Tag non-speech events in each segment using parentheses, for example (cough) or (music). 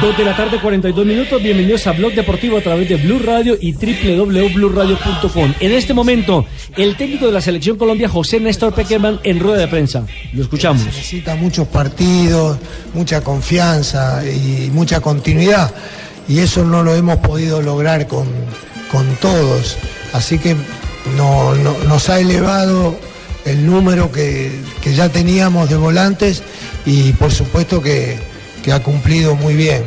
Dos de la tarde, 42 minutos. Bienvenidos a Blog Deportivo a través de Blue Radio y www.bluradio.com. En este momento, el técnico de la Selección Colombia, José Néstor Peckerman, en rueda de prensa. Lo escuchamos. Necesita muchos partidos, mucha confianza y mucha continuidad. Y eso no lo hemos podido lograr con, con todos. Así que no- no- nos ha elevado el número que, que ya teníamos de volantes y por supuesto que, que ha cumplido muy bien.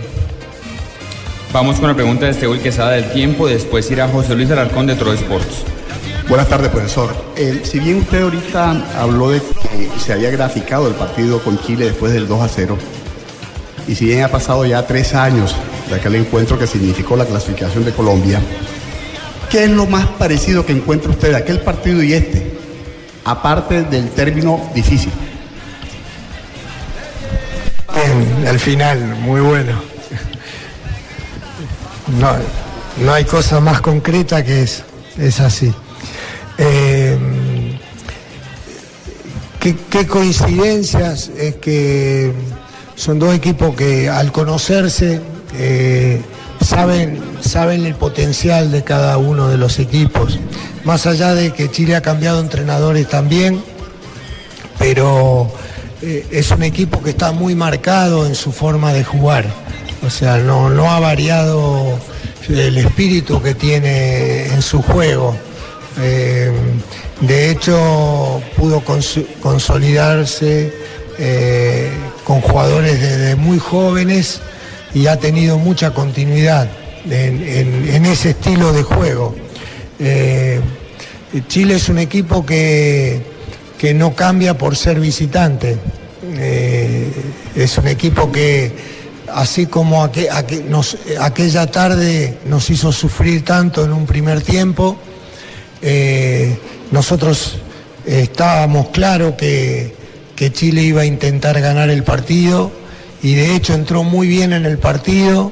Vamos con la pregunta de Esteban Quesada del tiempo, después irá José Luis Alarcón de Tro Sports. Buenas tardes, profesor. Eh, si bien usted ahorita habló de que se había graficado el partido con Chile después del 2 a 0, y si bien ha pasado ya tres años de aquel encuentro que significó la clasificación de Colombia, ¿qué es lo más parecido que encuentra usted de aquel partido y este? Aparte del término difícil. Bien, al final, muy bueno. No, no hay cosa más concreta que eso, es así. Eh, qué, coincidencias es que son dos equipos que al conocerse eh, saben, saben el potencial de cada uno de los equipos. Más allá de que Chile ha cambiado entrenadores también, pero eh, es un equipo que está muy marcado en su forma de jugar. O sea, no, no ha variado el espíritu que tiene en su juego. Eh, de hecho, pudo cons- consolidarse eh, con jugadores desde muy jóvenes y ha tenido mucha continuidad en, ese estilo de juego. Eh, Chile es un equipo que, que no cambia por ser visitante. Eh, es un equipo que, así como aquella tarde nos hizo sufrir tanto en un primer tiempo, eh, nosotros estábamos claros que, Chile iba a intentar ganar el partido y de hecho entró muy bien en el partido,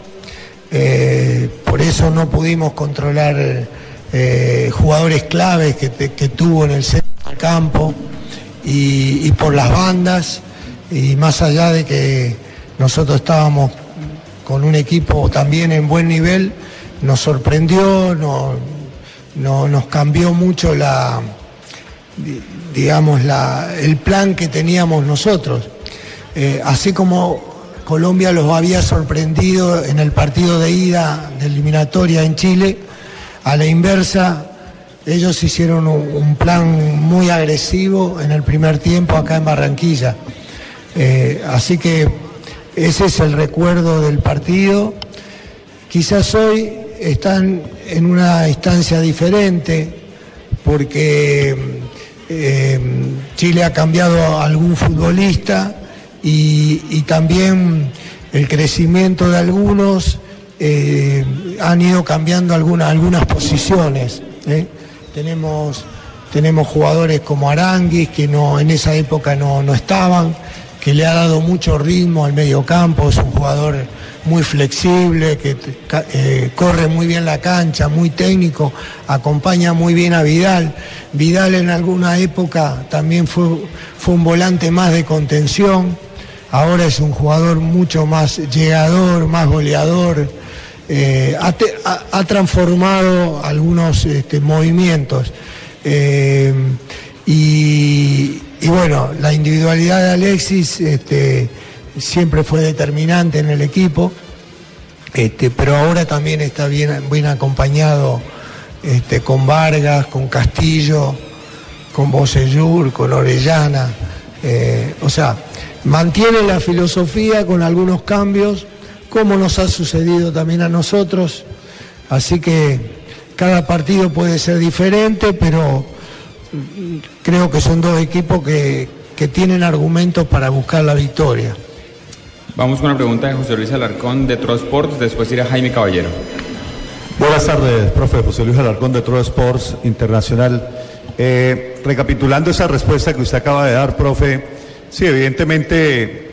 eh, por eso no pudimos controlar jugadores claves que tuvo en el centro del campo y, por las bandas y más allá de que nosotros estábamos con un equipo también en buen nivel, nos sorprendió, no, no- nos cambió mucho la, di- digamos, la- el plan que teníamos nosotros. Eh, así como Colombia los había sorprendido en el partido de ida de eliminatoria en Chile, a la inversa, ellos hicieron un, plan muy agresivo en el primer tiempo acá en Barranquilla. Eh, así que ese es el recuerdo del partido. Quizás hoy están en una instancia diferente porque eh, Chile ha cambiado a algún futbolista y, también el crecimiento de algunos eh, han ido cambiando alguna- algunas posiciones. ¿eh? Tenemos, tenemos jugadores como Aranguis que no, en esa época no, no estaban, que le ha dado mucho ritmo al medio campo, es un jugador muy flexible, que eh, corre muy bien la cancha, muy técnico, acompaña muy bien a Vidal. Vidal en alguna época también fue, fue un volante más de contención, ahora es un jugador mucho más llegador, más goleador, eh, ha, ha- transformado algunos este, movimientos. Eh, y, y bueno, la individualidad de Alexis este, siempre fue determinante en el equipo, este, pero ahora también está bien, bien acompañado este, con Vargas, con Castillo, con Bocellur, con Orellana. eh, o sea, mantiene la filosofía con algunos cambios, como nos ha sucedido también a nosotros. Así que cada partido puede ser diferente, pero mm, creo que son dos equipos que, que tienen argumentos para buscar la victoria. Vamos con una pregunta de José Luis Alarcón de Tro Sports, después irá Jaime Caballero. Buenas tardes, profe José Luis Alarcón de Tro Sports Internacional. Eh, recapitulando esa respuesta que usted acaba de dar, profe, sí, evidentemente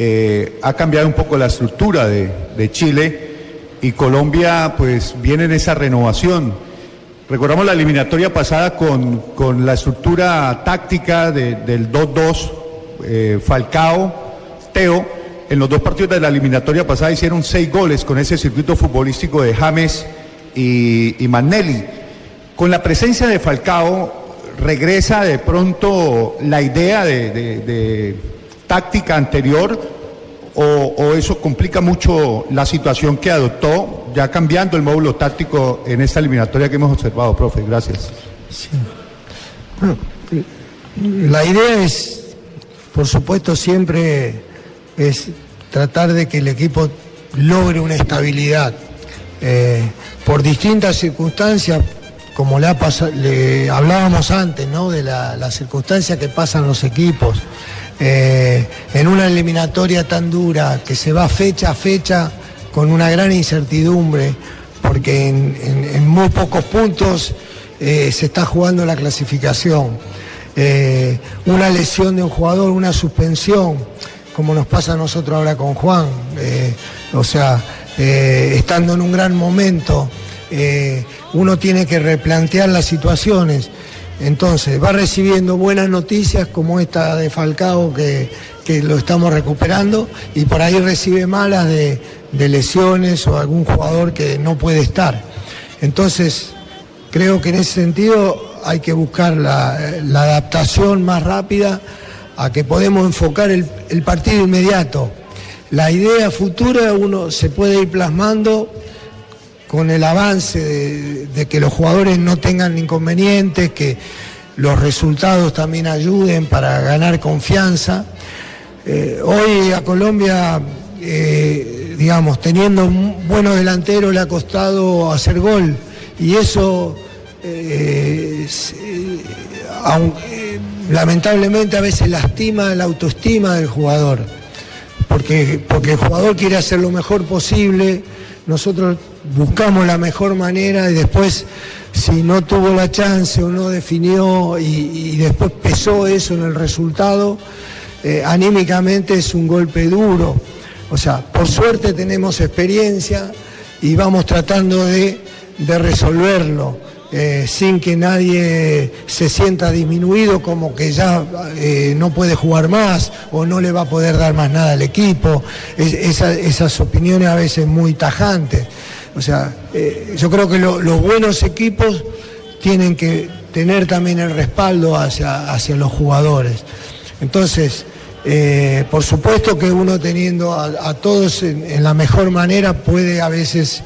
eh, ha cambiado un poco la estructura de, de Chile y Colombia pues viene en esa renovación. Recordamos la eliminatoria pasada con, con la estructura táctica de- del 2-2, eh, Falcao, Teo. En los dos partidos de la eliminatoria pasada hicieron seis goles con ese circuito futbolístico de James y, y Magnelli. Con la presencia de Falcao regresa de pronto la idea de, de- de táctica anterior o, eso complica mucho la situación que adoptó, ya cambiando el módulo táctico en esta eliminatoria que hemos observado, profe. Gracias. La idea es, por supuesto, siempre es tratar de que el equipo logre una estabilidad. Eh, por distintas circunstancias, como le, ha le hablábamos antes, ¿no? De la- las circunstancias que pasan los equipos. Eh, en una eliminatoria tan dura que se va fecha a fecha con una gran incertidumbre, porque en, muy pocos puntos eh, se está jugando la clasificación. Eh, una lesión de un jugador, una suspensión, como nos pasa a nosotros ahora con Juan, o sea, estando en un gran momento, uno tiene que replantear las situaciones. Entonces, va recibiendo buenas noticias como esta de Falcao que, que lo estamos recuperando y por ahí recibe malas de, de lesiones o algún jugador que no puede estar. Entonces, creo que en ese sentido hay que buscar la, adaptación más rápida a que podemos enfocar el, el partido inmediato. La idea futura uno se puede ir plasmando con el avance de, que los jugadores no tengan inconvenientes, que los resultados también ayuden para ganar confianza. Eh, hoy a Colombia, eh, digamos, teniendo un buenos delanteros le ha costado hacer gol y eso, eh, lamentablemente a veces lastima la autoestima del jugador porque, porque el jugador quiere hacer lo mejor posible, nosotros buscamos la mejor manera y después si no tuvo la chance o no definió y, después pesó eso en el resultado, eh, anímicamente es un golpe duro. O sea, por suerte tenemos experiencia y vamos tratando de resolverlo. Eh, sin que nadie se sienta disminuido como que ya eh, no puede jugar más o no le va a poder dar más nada al equipo, Es- esa- esas opiniones a veces muy tajantes. O sea, eh, yo creo que lo- los buenos equipos tienen que tener también el respaldo hacia, hacia los jugadores. Entonces, por supuesto que uno teniendo a, todos en, la mejor manera puede a veces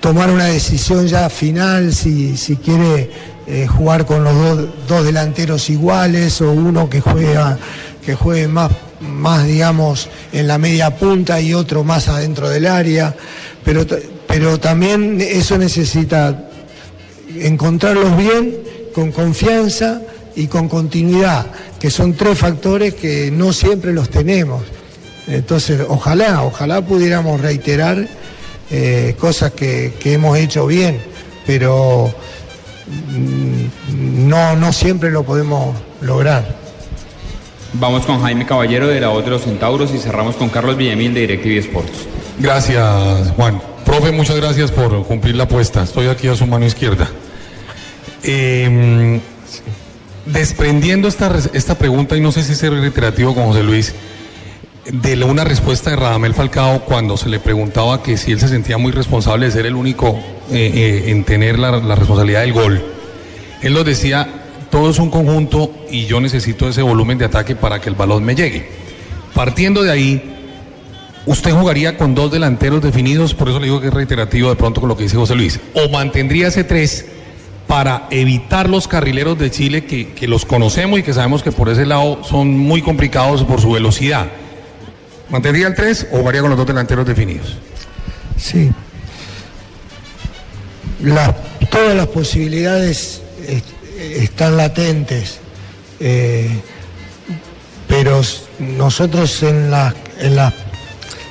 tomar una decisión ya final si, si quiere eh, jugar con los dos, dos delanteros iguales o uno que juega que juegue más, más digamos en la media punta y otro más adentro del área pero, pero también eso necesita encontrarlos bien, con confianza y con continuidad, que son tres factores que no siempre los tenemos. Entonces, ojalá, ojalá pudiéramos reiterar eh, cosas que, que hemos hecho bien, pero mm, no, no siempre lo podemos lograr. Vamos con Jaime Caballero de la voz de los Centauros y cerramos con Carlos Villamil de DirecTV Sports. Gracias, Juan. Profe, muchas gracias por cumplir la apuesta. Estoy aquí a su mano izquierda. Eh, desprendiendo esta, res- esta pregunta, y no sé si es reiterativo con José Luis, de una respuesta de Radamel Falcao cuando se le preguntaba que si él se sentía muy responsable de ser el único eh, eh, en tener la, la responsabilidad del gol. Él nos decía, todo es un conjunto y yo necesito ese volumen de ataque para que el balón me llegue. Partiendo de ahí, ¿usted jugaría con dos delanteros definidos? Por eso le digo que es reiterativo de pronto con lo que dice José Luis. ¿O mantendría ese tres para evitar los carrileros de Chile que, que los conocemos y que sabemos que por ese lado son muy complicados por su velocidad? ¿Mantendría el 3 o varía con los dos delanteros definidos? Sí. La- todas las posibilidades est- están latentes, eh, pero nosotros en, las en, las-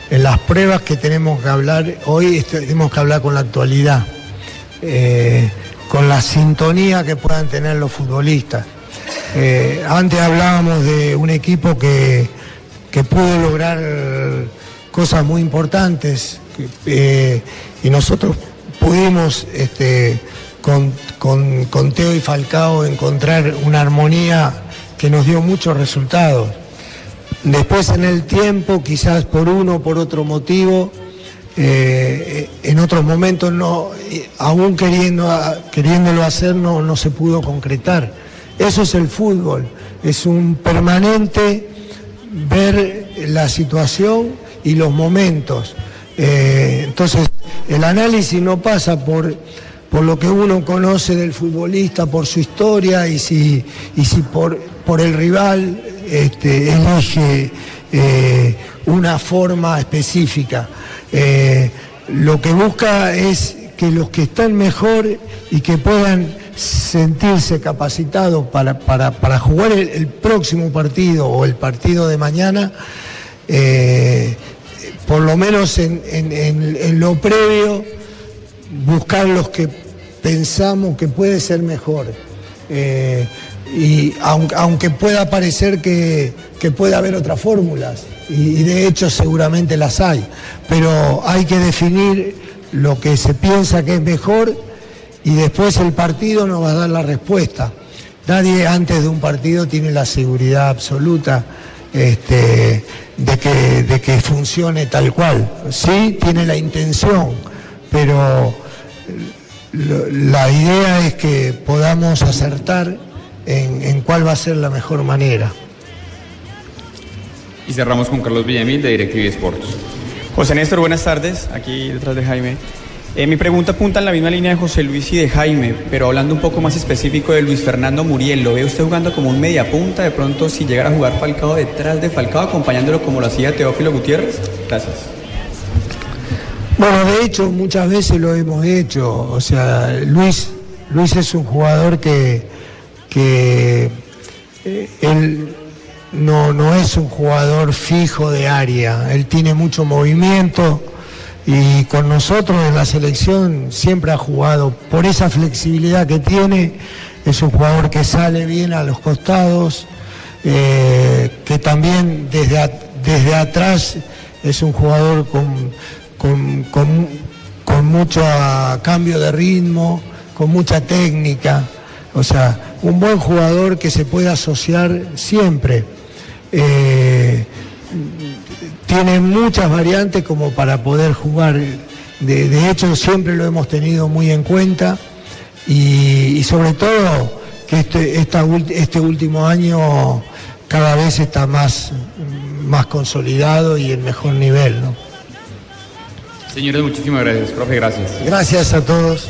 en las pruebas que tenemos que hablar, hoy est- tenemos que hablar con la actualidad, eh, con la sintonía que puedan tener los futbolistas. Eh, antes hablábamos de un equipo que, que pudo lograr cosas muy importantes eh, y nosotros pudimos este, con, con- con Teo y Falcao encontrar una armonía que nos dio muchos resultados. Después en el tiempo, quizás por uno o por otro motivo, eh, en otros momentos no, eh, aún queriendo, queriéndolo hacer no se pudo concretar. Eso es el fútbol, es un permanente ver la situación y los momentos. Eh, entonces, el análisis no pasa por, por lo que uno conoce del futbolista, por su historia y si, y si por, por el rival este, elige eh, una forma específica. Eh, lo que busca es que los que están mejor y que puedan sentirse capacitados para, para- para jugar el, próximo partido o el partido de mañana, eh, por lo menos en, en- lo previo, buscar los que pensamos que puede ser mejor. Eh, y aunque, aunque pueda parecer que, que puede haber otras fórmulas, y de hecho seguramente las hay, pero hay que definir lo que se piensa que es mejor y después el partido nos va a dar la respuesta. Nadie antes de un partido tiene la seguridad absoluta este, de, que, de que funcione tal cual. Sí, tiene la intención, pero lo- la idea es que podamos acertar en, en cuál va a ser la mejor manera. Y cerramos con Carlos Villamil de DirecTV Sports. José Néstor, buenas tardes, aquí detrás de Jaime. Eh, mi pregunta apunta en la misma línea de José Luis y de Jaime, pero hablando un poco más específico de Luis Fernando Muriel, ¿lo ve usted jugando como un mediapunta? De pronto, si llegara a jugar Falcao detrás de Falcao, acompañándolo como lo hacía Teófilo Gutiérrez? Gracias. Bueno, de hecho, muchas veces lo hemos hecho. O sea, Luis, Luis es un jugador que, que eh, él no, no es un jugador fijo de área. Él tiene mucho movimiento y con nosotros en la selección siempre ha jugado por esa flexibilidad que tiene. Es un jugador que sale bien a los costados, eh, que también desde, desde atrás es un jugador con, con, con- con mucho cambio de ritmo, con mucha técnica. O sea, un buen jugador que se puede asociar siempre. Eh, tiene muchas variantes como para poder jugar. De, de hecho, siempre lo hemos tenido muy en cuenta y, y sobre todo que este, esta este último año cada vez está más, más consolidado y en mejor nivel. ¿no? Señores, muchísimas gracias. Profe, gracias. Gracias a todos.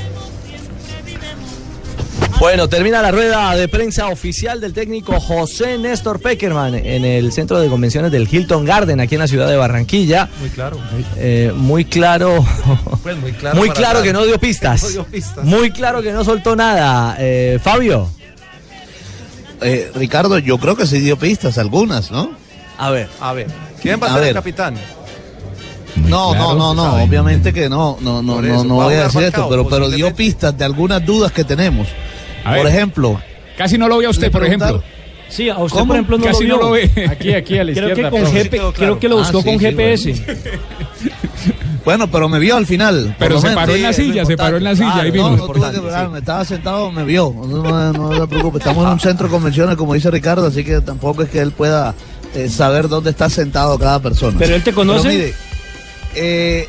Bueno, termina la rueda de prensa oficial del técnico José Néstor Peckerman en el centro de convenciones del Hilton Garden, aquí en la ciudad de Barranquilla. Muy claro. Eh, muy claro. (laughs) Pues muy claro. muy claro que no dio pistas. (laughs) No dio pistas. Muy claro que no soltó nada. Eh, Fabio. Eh, Ricardo, yo creo que sí dio pistas, algunas, ¿no? A ver. A ver, ¿quién va a A ser el capitán? No, claro, no, no, no, obviamente que no, no, no, no, no voy a decir esto, pero, pero dio pistas de algunas dudas que tenemos. A Por ver. ejemplo. Casi no lo ve a usted, por ejemplo. Sí, a usted, ¿Cómo? por ejemplo, no Casi lo vio. no lo ve. Aquí, aquí a la (laughs) creo izquierda, Que con. GP Sí quedó Creo que lo Ah, buscó sí, con sí, GPS. (laughs) Bueno, pero me vio al final. Pero se paró en la silla, se paró en la silla, ahí Ah, vino. No, no tuve que pararme, estaba sentado, me vio. No, no, no se preocupe, estamos en un centro de convenciones, como dice Ricardo, así que tampoco es que él pueda eh, saber dónde está sentado cada persona. ¿Pero él te conoce? mire, eh,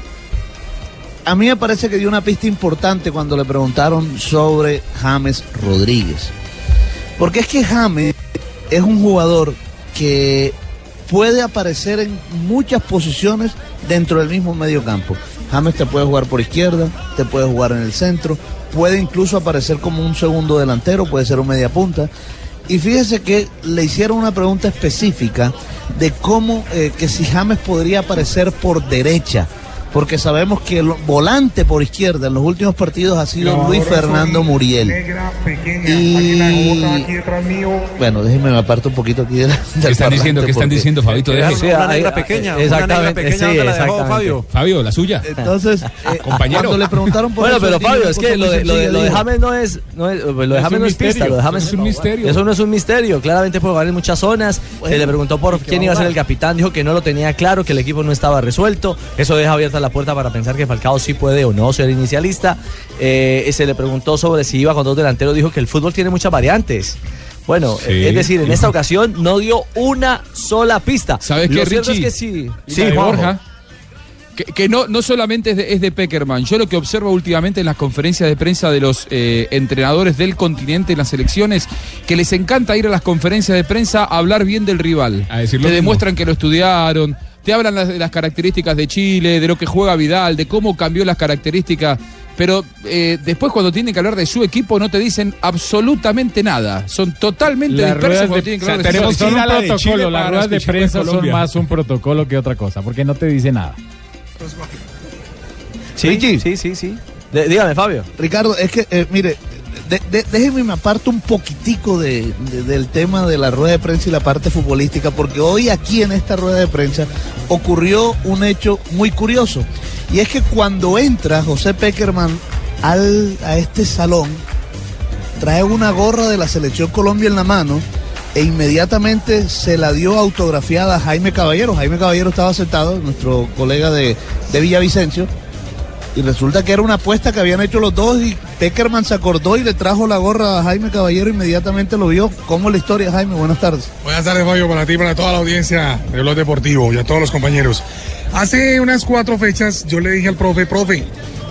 a mí me parece que dio una pista importante cuando le preguntaron sobre James Rodríguez. Porque es que James es un jugador que puede aparecer en muchas posiciones dentro del mismo medio campo. James te puede jugar por izquierda, te puede jugar en el centro, puede incluso aparecer como un segundo delantero, puede ser un media punta. Y fíjese que le hicieron una pregunta específica de cómo, eh, que si James podría aparecer por derecha, porque sabemos que el volante por izquierda en los últimos partidos ha sido Luis Fernando Muriel. Y bueno, déjenme me aparto un poquito aquí de la- del ¿Qué están diciendo? ¿Qué están porque- diciendo, Fabito? Deje. Sí, ahí- Exactamente, sí, exactamente. Fabio, la suya. (laughs) Entonces, eh, (laughs) Compañero. cuando le preguntaron por Bueno, eso, pero Fabio, es que lo de, lo de, lo James no es, no es, lo de Es James un no es pista, lo de James es un misterio. Eso no es un misterio, claramente puede jugar en muchas zonas. Se le preguntó por quién iba a ser el capitán, dijo que no lo tenía claro, que el equipo no estaba resuelto. Eso deja abierta la puerta para pensar que Falcao sí puede o no ser inicialista. Eh, se le preguntó sobre si iba con dos delanteros, dijo que el fútbol tiene muchas variantes. Bueno, Sí. es decir, en esta ocasión no dio una sola pista. ¿Sabes Lo qué, cierto Richie? es que sí. Sí. Borja. Que, que no, no solamente es de, es de Peckerman. Yo lo que observo últimamente en las conferencias de prensa de los eh, entrenadores del continente en las elecciones, que les encanta ir a las conferencias de prensa a hablar bien del rival. A te mismo. demuestran que lo estudiaron, te hablan las- de las características de Chile, de lo que juega Vidal, de cómo cambió las características. Pero eh, después cuando tienen que hablar de su equipo no te dicen absolutamente nada. Son totalmente Las dispersos cuando de- tienen que o sea, hablar de tenemos su un equipo. protocolo, las ruedas de prensa son más un protocolo que otra cosa, porque no te dice nada. Sí, sí, sí, sí. De- dígame, Fabio. Ricardo, es que, eh, mire, de- déjeme me aparto un poquitico de- del tema de la rueda de prensa y la parte futbolística, porque hoy aquí en esta rueda de prensa ocurrió un hecho muy curioso. Y es que cuando entra José Peckerman al, a este salón, trae una gorra de la selección Colombia en la mano e inmediatamente se la dio autografiada a Jaime Caballero. Jaime Caballero estaba sentado, nuestro colega de, de Villavicencio, y resulta que era una apuesta que habían hecho los dos y Peckerman se acordó y le trajo la gorra a Jaime Caballero, inmediatamente lo vio. ¿Cómo la historia, Jaime? Buenas tardes. Buenas tardes, Fabio, para ti, para toda la audiencia de Blog Deportivo y a todos los compañeros. Hace unas cuatro fechas yo le dije al profe, profe,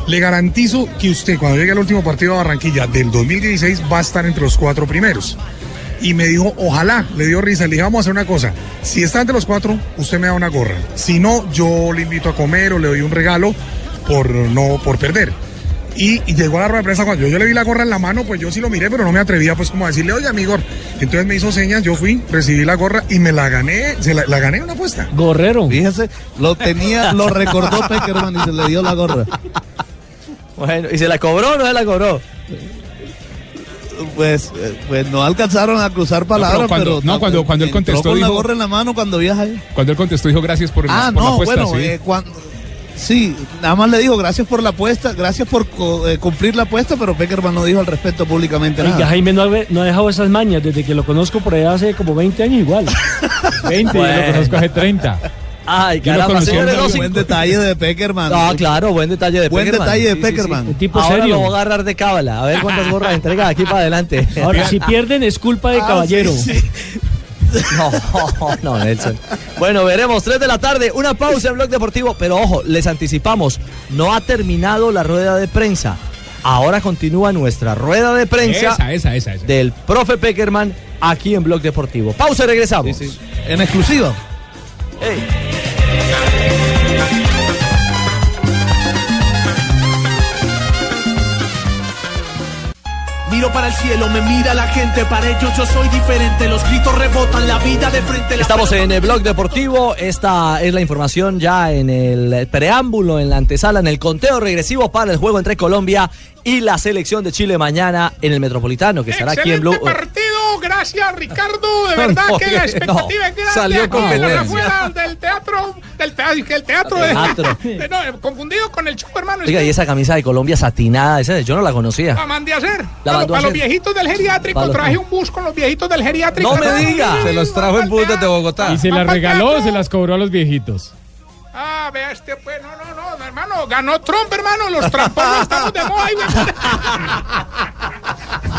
le garantizo que usted cuando llegue al último partido de Barranquilla del 2016 va a estar entre los cuatro primeros. Y me dijo, ojalá, le dio risa, le dije, vamos a hacer una cosa, si está entre los cuatro, usted me da una gorra. Si no, yo le invito a comer o le doy un regalo por no por perder. Y, y llegó a la rueda de prensa cuando yo, yo le vi la gorra en la mano, pues yo sí lo miré, pero no me atrevía pues como a decirle, oye amigo, entonces me hizo señas, yo fui, recibí la gorra y me la gané, se la, la gané en una apuesta. Gorrero. Fíjese, lo tenía, lo recordó (laughs) Peckerman y se le dio la gorra. Bueno, ¿y se la cobró o no se la cobró? Pues, eh, pues no alcanzaron a cruzar palabras, pero cuando- pero, no, cuando- cuando él contestó, con la dijo- gorra en la mano cuando viaja ahí. Cuando él contestó, dijo gracias por, Ah, por la no, apuesta. bueno, sí. eh, cuando, sí, nada más le dijo gracias por la apuesta, gracias por co- eh, cumplir la apuesta, pero Peckerman no dijo al respecto públicamente nada. Jaime no ha, no ha dejado esas mañas desde que lo conozco por allá hace como 20 años igual. (laughs) 20, yo lo conozco hace 30. Ay, caramba, señores, Buen detalle de Peckerman. No, claro, buen detalle de Buen Peckerman. detalle de Sí, sí, sí. Peckerman. Tipo Ahora serio. lo voy a agarrar de cábala. A ver cuántas (laughs) gorras entrega de aquí para adelante. Ahora, si pierden es culpa de Ah, caballero. (laughs) No, no, Nelson. Bueno, veremos. 3 de la tarde, una pausa en Blog Deportivo. Pero ojo, les anticipamos, no ha terminado la rueda de prensa. Ahora continúa nuestra rueda de prensa Esa, esa, esa. esa. del profe Peckerman aquí en Blog Deportivo. Pausa y regresamos. En exclusiva. Miro para el cielo, me mira la gente, para ellos yo soy diferente, los gritos rebotan, la vida de frente. La Estamos en el blog deportivo. Esta es la información ya en el preámbulo, en la antesala, en el conteo regresivo para el juego entre Colombia y la selección de Chile mañana en el Metropolitano, que estará aquí en Blue. partido, gracias Ricardo, de (laughs) verdad No, que la expectativa es grande. salió competencia. afuera del teatro, del teatro, el teatro de, Teatro. (laughs) de- no, confundido con el show, hermano. Oiga, y esa camisa de Colombia satinada, esa yo no la conocía. La mandé a hacer. La Para, a los viejitos del geriátrico, los- traje un bus con los viejitos del geriátrico. No me diga. Se los trajo en bus desde Bogotá. Y se las regaló o se las cobró a los viejitos. Ah, vea este, pues, no, no, no, hermano, ganó Trump, hermano, los tramposos estamos de moda. (laughs)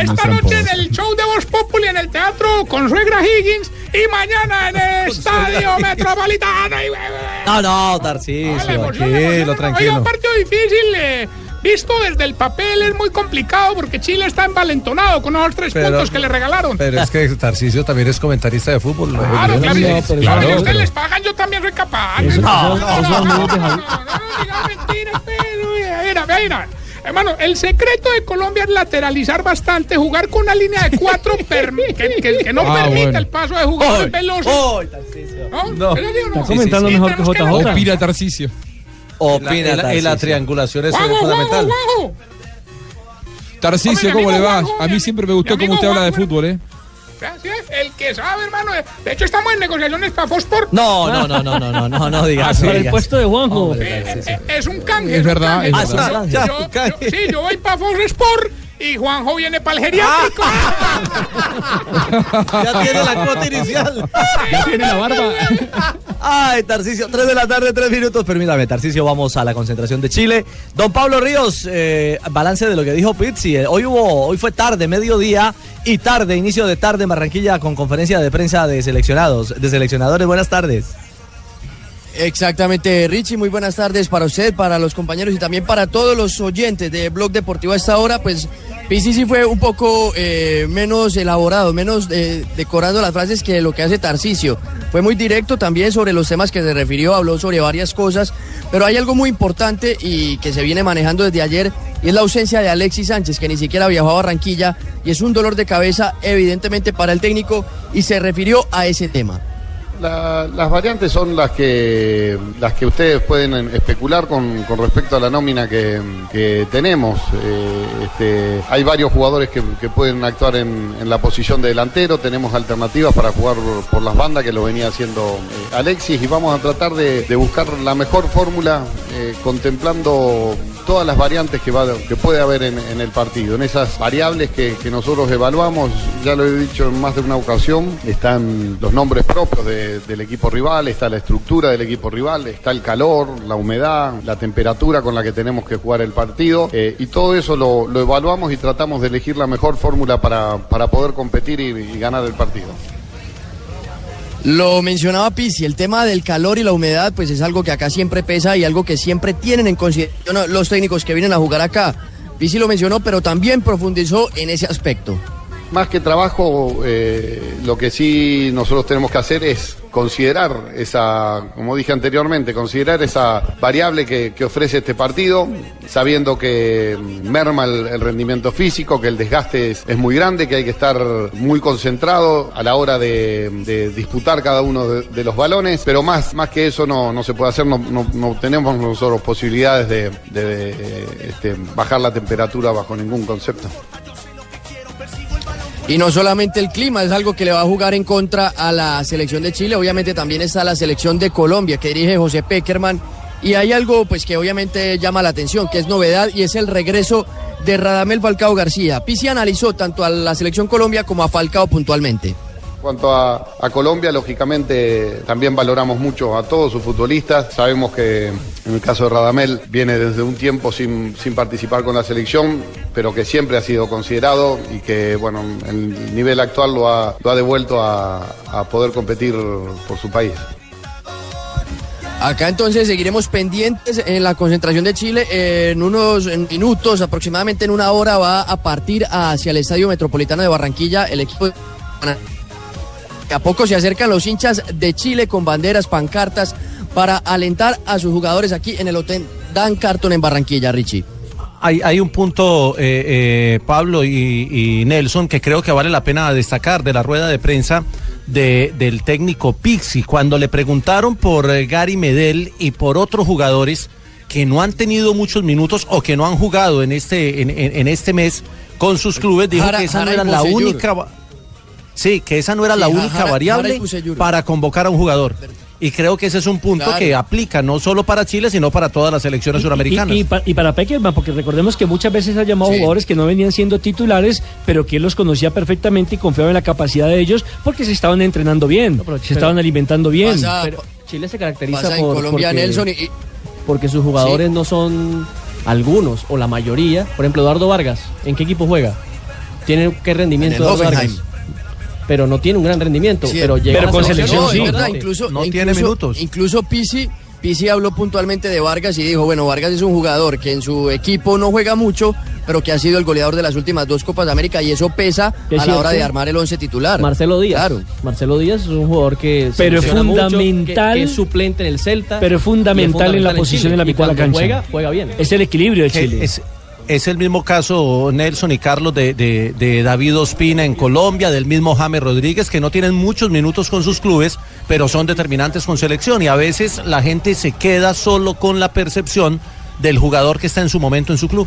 Esta noche en el show de Voz Populi en el teatro con Suegra Higgins y mañana en el Estadio Metropolitano. y, No, no, Tarcisio, la emoción, tranquilo, tranquilo. un partido difícil, eh, visto desde el papel es muy complicado porque Chile está envalentonado con esos tres Pero- puntos que le regalaron. Pero es que Tarcisio también es comentarista de fútbol. ¿no? Claro, claro, claro, ustedes les pagan, yo también soy capaz. Eso- no, eso- no, eso no, es no, muy de no, Javi- no, no, no diga mentira, pero, mira, mira, mira. Hermano, el secreto de Colombia es lateralizar bastante, jugar con una línea de cuatro (laughs) que, que- que no Ah, permita bueno. el paso de jugadores veloces. ¿No? No. Está comentando Sí, mejor que JJ. Opina Tarcicio. Opina, En la, en la triangulación eso es fundamental. Tarcicio, ¿cómo le va? A mí mi- siempre me gustó cómo usted habla de fútbol, ¿eh? Gracias, el que sabe, hermano. De hecho, estamos en negociaciones para Fosport. No, no, no, no, no, no, no, no digas. no Para el puesto de Juanjo. Hombre, Tarcisio. Es un canje. Es un verdad, canje. es Ah, Yo- canje. yo- Sí, yo voy para Fosport y Juanjo viene para el geriátrico. Ya tiene la cuota inicial. Ya tiene la barba. Ay, Tarcicio, 3 de la tarde, 3 minutos. Permítame, Tarcicio, vamos a la concentración de Chile. Don Pablo Ríos, eh, balance de lo que dijo Pizzi. Eh, Hoy hubo, hoy fue tarde, mediodía y tarde, inicio de tarde en Barranquilla con conferencia de prensa de seleccionados, de seleccionadores. Buenas tardes. Exactamente, Richie, muy buenas tardes para usted, para los compañeros y también para todos los oyentes de Blog Deportivo a esta hora. Pues sí fue un poco eh, menos elaborado, menos eh, decorando las frases que lo que hace Tarcicio. Fue muy directo también sobre los temas que se refirió, habló sobre varias cosas, pero hay algo muy importante y que se viene manejando desde ayer y es la ausencia de Alexis Sánchez, que ni siquiera viajó a Barranquilla y es un dolor de cabeza evidentemente para el técnico y se refirió a ese tema. La- las variantes son las que las que ustedes pueden especular con, respecto a la nómina que, tenemos. Eh, este, hay varios jugadores que, pueden actuar en, la posición de delantero, tenemos alternativas para jugar por, las bandas que lo venía haciendo eh, Alexis y vamos a tratar de, buscar la mejor fórmula eh, contemplando todas las variantes que, va, que puede haber en, en el partido. En esas variables que, que nosotros evaluamos, ya lo he dicho en más de una ocasión, están los nombres propios de- del equipo rival, está la estructura del equipo rival, está el calor, la humedad, la temperatura con la que tenemos que jugar el partido eh, y todo eso lo, evaluamos y tratamos de elegir la mejor fórmula para, para poder competir y- y ganar el partido. Lo mencionaba Pizzi, el tema del calor y la humedad, pues es algo que acá siempre pesa y algo que siempre tienen en consideración los técnicos que vienen a jugar acá. Pizzi lo mencionó, pero también profundizó en ese aspecto. Más que trabajo, eh, lo que sí nosotros tenemos que hacer es considerar esa, como dije anteriormente, considerar esa variable que, ofrece este partido, sabiendo que merma el, rendimiento físico, que el desgaste es, muy grande, que hay que estar muy concentrado a la hora de, disputar cada uno de, los balones, pero más, más que eso no, se puede hacer, no, no- no tenemos nosotros posibilidades de, este, bajar la temperatura bajo ningún concepto. Y no solamente el clima, es algo que le va a jugar en contra a la selección de Chile, obviamente también está la selección de Colombia que dirige José Peckerman. Y hay algo pues que obviamente llama la atención, que es novedad y es el regreso de Radamel Falcao García. Pizzi analizó tanto a la selección Colombia como a Falcao puntualmente. En cuanto a, Colombia, lógicamente también valoramos mucho a todos sus futbolistas. Sabemos que en el caso de Radamel viene desde un tiempo sin, participar con la selección, pero que siempre ha sido considerado y que bueno, el nivel actual lo ha, lo ha devuelto a, a poder competir por su país. Acá entonces seguiremos pendientes en la concentración de Chile. En unos minutos, aproximadamente en una hora, va a partir hacia el Estadio Metropolitano de Barranquilla el equipo. de- A poco se acercan los hinchas de Chile con banderas, pancartas, para alentar a sus jugadores aquí en el Hotel Dan Carton en Barranquilla, Richie. Hay, hay un punto, eh, eh, Pablo y, y Nelson, que creo que vale la pena destacar de la rueda de prensa de- del técnico Pixi. Cuando le preguntaron por eh, Gary Medel y por otros jugadores que no han tenido muchos minutos o que no han jugado en este, en, en- en este mes con sus clubes, dijo Jara- que esa no Jara era la única... Sí, que esa no era Sí, la única Jara- variable para convocar a un jugador. Y creo que ese es un punto Claro. que aplica no solo para Chile, sino para todas las selecciones suramericanas. Y, y pa- y para Peckerman, porque recordemos que muchas veces ha llamado jugadores que no venían siendo titulares, pero que él los conocía perfectamente y confiaba en la capacidad de ellos porque se estaban entrenando bien, se estaban alimentando bien. Pasa- Pero- Chile se caracteriza Pasa en por Colombia, porque, Nelson, y- y- porque sus jugadores no son algunos o la mayoría. Por ejemplo, Eduardo Vargas, ¿en qué equipo juega? ¿Tiene qué rendimiento En el Eduardo. Vargas? Pero no tiene un gran rendimiento, Sí, pero llega a la no, es verdad, sí. incluso, incluso- Incluso Pisi, Pisi habló puntualmente de Vargas y dijo, bueno, Vargas es un jugador que en su equipo no juega mucho, pero que ha sido el goleador de las últimas dos Copas de América y eso pesa Es a la hora de armar el once titular. Marcelo Díaz. Claro. Marcelo Díaz es un jugador que Pero es mucho, fundamental- que, que es suplente en el Celta. pero es fundamental en la posición Chile. en la mitad de la cuando cancha. Juega, juega bien. Es el equilibrio de Chile. es- es el mismo caso, Nelson y Carlos, de, de- de David Ospina en Colombia, del mismo James Rodríguez, que no tienen muchos minutos con sus clubes, pero son determinantes con selección. Y a veces la gente se queda solo con la percepción del jugador que está en su momento en su club.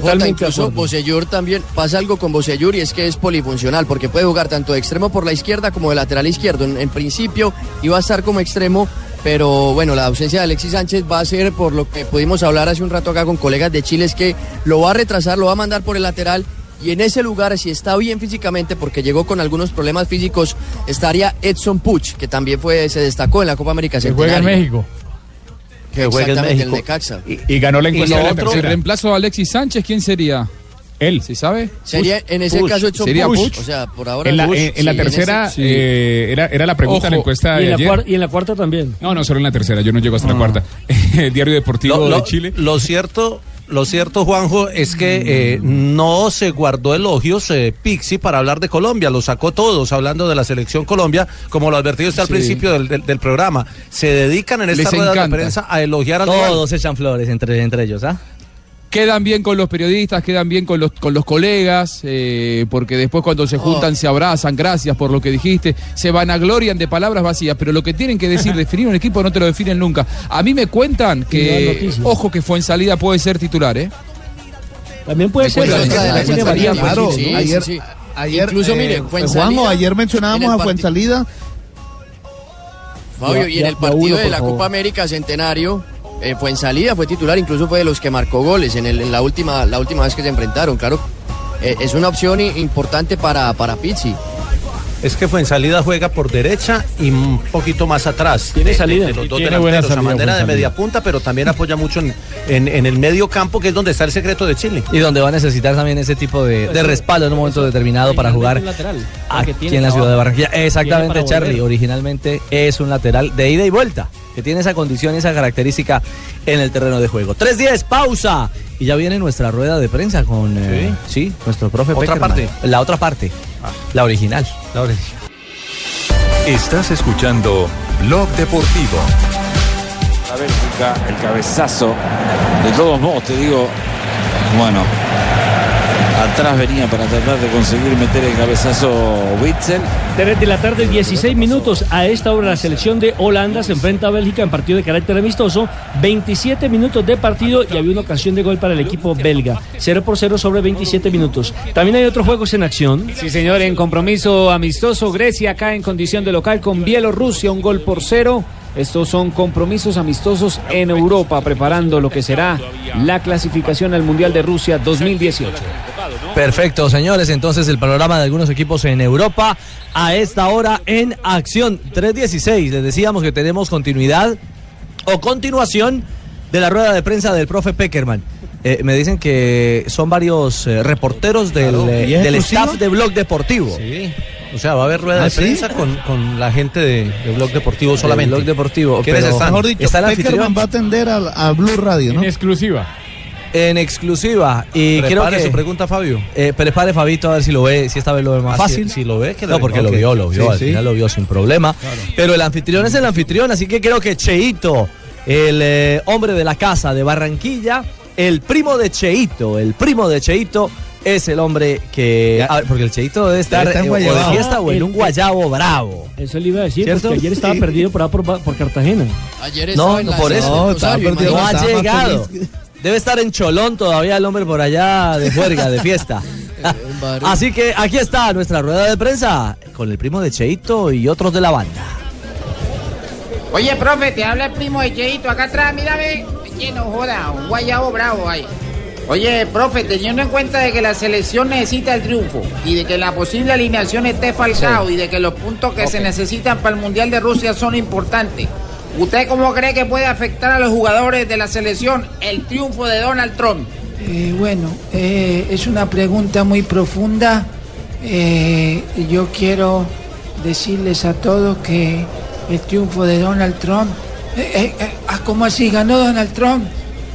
Jota, incluso Bosellur también pasa algo con Bosellur y es que es polifuncional porque puede jugar tanto de extremo por la izquierda como de lateral izquierdo. En, en principio iba a estar como extremo, pero bueno, la ausencia de Alexis Sánchez va a ser por lo que pudimos hablar hace un rato acá con colegas de Chile, es que lo va a retrasar, lo va a mandar por el lateral. Y en ese lugar, si está bien físicamente, porque llegó con algunos problemas físicos, estaría Edson Puch, que también fue, se destacó en la Copa América Que juega en. México. Que juega en México. El Necaxa. Y ganó la encuesta encuesta de la El tercera. reemplazo de Alexis Sánchez, ¿quién sería? Él. ¿Sí sabe? Sería en ese caso Edson ¿Sería? O sea, por ahora En la, Puch, en- en la sí, ese- tercera sí. eh, era, era la pregunta la encuesta Y en, la ayer. cuar- y en la cuarta también. No, no, solo en la tercera, yo no llego hasta la cuarta. (laughs) Diario Deportivo Lo, lo- de Chile. lo cierto, lo cierto, Juanjo, es que eh, no se guardó elogios eh, Pixi para hablar de Colombia, lo sacó todos hablando de la selección Colombia, como lo advertido usted al Sí. principio del, del- del programa. Se dedican en esta Les rueda de prensa a elogiar rival. Todos echan flores entre, entre ellos, ¿ah? Quedan bien con los periodistas, quedan bien con los, con los colegas, eh, porque después cuando se juntan Oh. se abrazan, gracias por lo que dijiste, se vanaglorian de palabras vacías, pero lo que tienen que decir, (laughs) definir un equipo no te lo definen nunca. A mí me cuentan que, ojo que fue en salida puede ser titular, ¿eh? También puede ser. Ayer, ayer, Incluso, eh, mire, Fuensalida, Juanjo, ayer en mencionábamos a Fuensalida. Fabio, y en ya- el partido uno, de la favor. Copa América Centenario eh, fue en salida, fue titular, incluso fue de los que marcó goles en, el- en la última la última vez que se enfrentaron. Claro, eh, es una opción importante para, para Pizzi. Es que fue en salida juega por derecha y un poquito más atrás. Tiene de- de- salida. de los Y dos tiene buena delanteros, a salida, manera de media punta, pero también apoya mucho en, en- en el medio campo, que es donde está el secreto de Chile. Y donde va a necesitar también ese tipo de, de respaldo en un momento determinado para jugar Un lateral. aquí en la ciudad de. Barranquilla. Exactamente, Charlie. volver. Originalmente es un lateral de ida y vuelta, que tiene esa condición y esa característica en el terreno de juego. 3-10, pausa. Y ya viene nuestra rueda de prensa con eh, sí, nuestro profe ¿Otra Peckerman. parte? La otra parte. La original. La original. Estás escuchando Blog Deportivo. La Bélgica, el cabezazo. De todos modos, te digo, bueno, atrás venía para tratar de conseguir meter el cabezazo Witzel. 3 de la tarde, 16 minutos. A esta hora la selección de Holanda se enfrenta a Bélgica en partido de carácter amistoso. 27 minutos de partido y había una ocasión de gol para el equipo belga. 0 por 0 sobre 27 minutos. También hay otros juegos en acción. Sí, señor, en compromiso amistoso, Grecia acá en condición de local con Bielorrusia, un gol por cero. Estos son compromisos amistosos en Europa, preparando lo que será la clasificación al Mundial de Rusia 2018. Perfecto, señores. Entonces el panorama de algunos equipos en Europa a esta hora en acción. 3.16. Les decíamos que tenemos continuidad o continuación de la rueda de prensa del profe Peckerman. Eh, me dicen que son varios eh, reporteros del, eh, ¿Y es del staff de Blog Deportivo. Sí. O sea, va a haber rueda ¿Ah, de sí? prensa con, con la gente de, de Blog Deportivo solamente. Blog Deportivo. ¿Quiénes pero- están? Mejor dicho, Está va a atender a, a Blue Radio, ¿no? En exclusiva. En exclusiva. Y Prepare creo que. su pregunta, Fabio. Eh, prepare Fabito a ver si lo ve, si esta vez lo ve más Ah, fácil. si- si lo ve, que lo No, porque lo vio, lo vio, Sí, al sí. final lo vio sin problema. Pero el anfitrión es el anfitrión, así que creo que Cheito, el eh, hombre de la casa de Barranquilla, el primo de Cheito, el primo de Cheito es el hombre que. a ver, porque el Cheito debe estar en eh, o de fiesta o en El- un guayabo bravo. Eso le iba a decir, ¿Cierto? porque ayer estaba Sí. perdido por, ahí por, por Cartagena. Ayer No, estaba en no la por eso. No, estaba perdido. No ha llegado. Debe estar en Cholón todavía el hombre por allá de juerga, de fiesta. (laughs) Así que aquí está nuestra rueda de prensa con el primo de Cheito y otros de la banda. Oye, profe, te habla el primo de Cheito acá atrás, mírame. Oye, no joda, un guayabo bravo ahí. Oye, profe, teniendo en cuenta de que la selección necesita el triunfo y de que la posible alineación esté falcao y de que los puntos que se necesitan para el Mundial de Rusia son importantes, ¿usted cómo cree que puede afectar a los jugadores de la selección el triunfo de Donald Trump? Eh, bueno, eh, es una pregunta muy profunda. Eh, yo quiero decirles a todos que el triunfo de Donald Trump... Eh, eh, eh, ah, ¿Cómo así? ¿Ganó Donald Trump?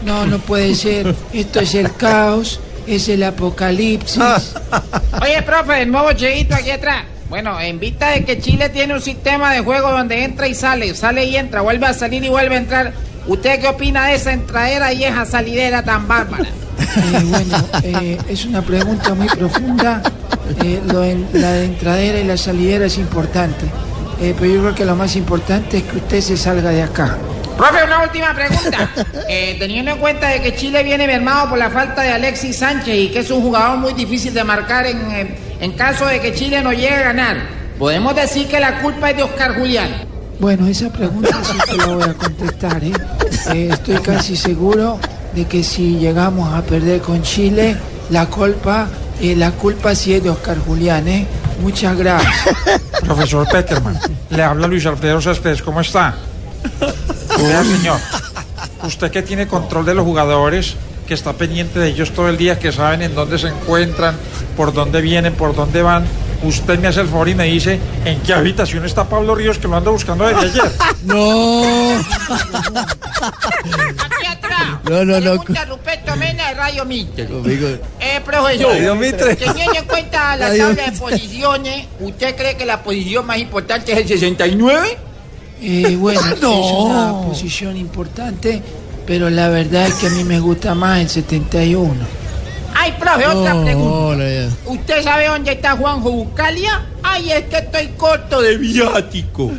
No, no puede ser. Esto es el caos, es el apocalipsis. (laughs) Oye, profe, el nuevo Cheito aquí atrás. Bueno, en vista de que Chile tiene un sistema de juego donde entra y sale, sale y entra, vuelve a salir y vuelve a entrar, ¿usted qué opina de esa entradera y esa salidera tan bárbara? Eh, bueno, eh, es una pregunta muy profunda. Eh, lo en- la de entradera y la salidera es importante. Eh, pero yo creo que lo más importante es que usted se salga de acá. Profe, una última pregunta. (laughs) Eh, teniendo en cuenta de que Chile viene mermado por la falta de Alexis Sánchez y que es un jugador muy difícil de marcar en, eh, en caso de que Chile no llegue a ganar, podemos decir que la culpa es de Oscar Julián. Bueno, esa pregunta sí que la voy a contestar. ¿eh? Eh, estoy casi seguro de que si llegamos a perder con Chile, la culpa, eh, la culpa sí es de Oscar Julián. ¿eh? Muchas gracias. Profesor Peckerman, le habla Luis Alfredo Céspedes, ¿cómo está? Vea, señor, usted que tiene control de los jugadores, que está pendiente de ellos todo el día, que saben en dónde se encuentran, por dónde vienen, por dónde van, usted me hace el favor y me dice en qué habitación está Pablo Ríos, que lo ando buscando desde ayer. No. Aquí atrás. No, no, no. Pregunta Ruperto Mena de Radio Mitre. Conmigo. Eh, profesor, Radio Mitre. teniendo en cuenta la Radio tabla de posiciones, ¿usted cree que la posición más importante es el 69? Eh, (laughs) bueno, No. es una posición importante, pero la verdad es que a mí me gusta más el 71. Ay, profe, otra No, pregunta. no. ¿Usted sabe dónde está Juanjo Buscalia? Ay, es que estoy corto de viático.